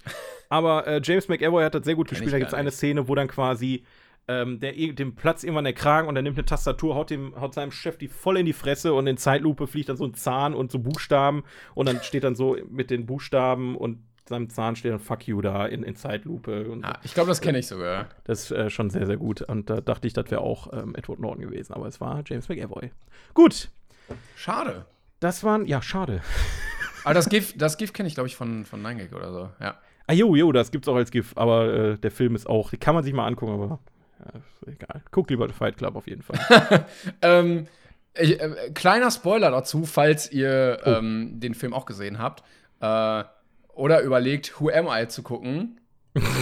Aber äh, James McAvoy hat das sehr gut Kenn gespielt. Da gibt es eine nicht. Szene, wo dann quasi ähm, der, dem Platz irgendwann der Kragen und er nimmt eine Tastatur, haut, dem, haut seinem Chef die voll in die Fresse und in Zeitlupe fliegt dann so ein Zahn und so Buchstaben und dann steht dann so mit den Buchstaben und seinem Zahn steht dann Fuck you da in, in Zeitlupe. Und Ah, ich glaube, das kenne ich sogar. das ist äh, schon sehr, sehr gut. Und da dachte ich, das wäre auch ähm, Edward Norton gewesen, aber es war James McAvoy. Gut, Schade. das waren, ja, schade. Aber das GIF, das GIF kenne ich, glaube ich, von, von 9gag oder so. Ja. Ah, jo, jo, das gibt's auch als GIF, aber äh, der Film ist auch, kann man sich mal angucken, aber ja, egal. Guck lieber Fight Club auf jeden Fall. Ähm, ich, äh, kleiner Spoiler dazu, falls ihr Oh. ähm, den Film auch gesehen habt. Äh, oder überlegt, Who Am I zu gucken.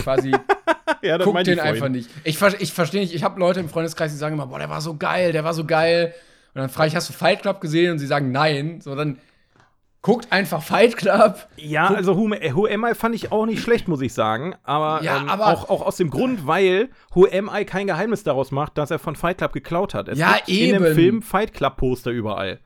Quasi, ja, das guckt den einfach nicht. Ich, ich verstehe nicht, ich habe Leute im Freundeskreis, die sagen immer, boah, der war so geil, der war so geil. Und dann frage ich, hast du Fight Club gesehen? Und sie sagen nein. So, dann guckt einfach Fight Club. Ja, also Who, äh, Who Am I fand ich auch nicht schlecht, muss ich sagen. Aber, Ja, ähm, aber- auch, auch aus dem Grund, weil Who Am I kein Geheimnis daraus macht, dass er von Fight Club geklaut hat. Es Ja, gibt in dem eben. Film Fight Club Poster überall.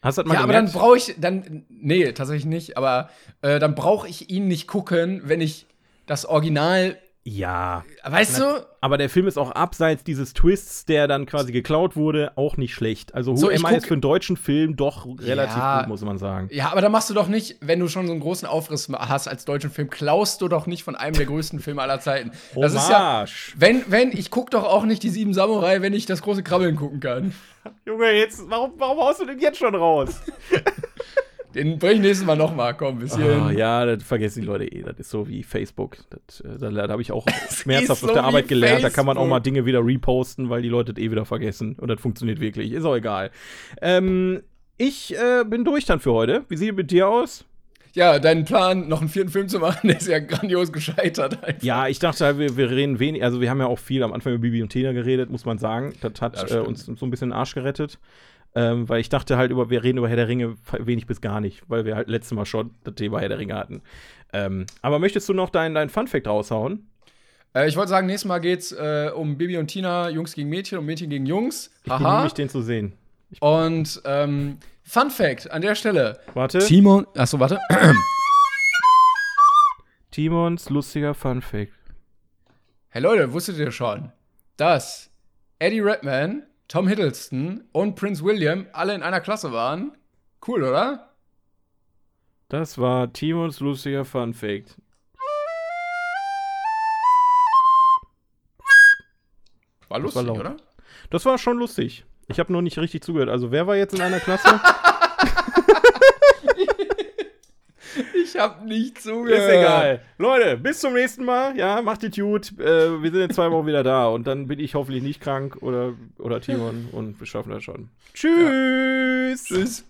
Hast du das mal Ja, aber dann gemerkt? brauche ich, dann, nee, tatsächlich nicht, aber äh, dann brauche ich ihn nicht gucken, wenn ich das Original, ja, weißt du? aber der Film ist auch abseits dieses Twists, der dann quasi geklaut wurde, auch nicht schlecht. Also Who So, Am I ist für einen deutschen Film doch relativ Ja. gut, muss man sagen. Ja, aber dann machst du doch nicht, wenn du schon so einen großen Aufriss hast als deutschen Film, klaust du doch nicht von einem der größten Filme aller Zeiten. Das ist ja, wenn, wenn, ich guck doch auch nicht die sieben Samurai, wenn ich das große Krabbeln gucken kann. Junge, jetzt, warum, warum haust du den jetzt schon raus? Den bring ich nächstes Mal noch mal, komm, bis Ah, hierhin. ja, das vergessen die Leute eh. Das ist so wie Facebook. Das, äh, da da habe ich auch schmerzhaft auf der so Arbeit gelernt. Da kann man auch Facebook. mal Dinge wieder reposten, weil die Leute das eh wieder vergessen. Und das funktioniert wirklich. Ist auch egal. Ähm, ich äh, bin durch dann für heute. Wie sieht es mit dir aus? Ja, dein Plan, noch einen vierten Film zu machen, der ist ja grandios gescheitert. Einfach. Ja, ich dachte, wir, wir reden wenig. Also, wir haben ja auch viel am Anfang über Bibi und Tina geredet, muss man sagen. Das Ja, hat äh, stimmt. uns so ein bisschen den Arsch gerettet. Ähm, weil ich dachte halt, über, wir reden über Herr der Ringe wenig bis gar nicht, weil wir halt letztes Mal schon das Thema Herr der Ringe hatten. Ähm, aber möchtest du noch deinen dein Fun-Fact raushauen? Äh, ich wollte sagen, nächstes Mal geht's äh, um Bibi und Tina, Jungs gegen Mädchen und Mädchen gegen Jungs. Ich Haha. mich, den zu sehen. Und ähm, Fun Fact an der Stelle. Warte. Timon. Achso, warte. Timons lustiger Funfact. Hey Leute, wusstet ihr schon, dass Eddie Redman, Tom Hiddleston und Prince William alle in einer Klasse waren? Cool, oder? Das war Timons lustiger Funfact. War lustig, laut. oder? Das war schon lustig. Ich habe nur nicht richtig zugehört. Also, wer war jetzt in einer Klasse? Ich hab nicht zugehört. Ist egal. Leute, bis zum nächsten Mal. Ja, macht die gut. Äh, wir sind in zwei Wochen wieder da. Und dann bin ich hoffentlich nicht krank oder, oder Timon und wir schaffen das schon. Tschüss. Tschüss.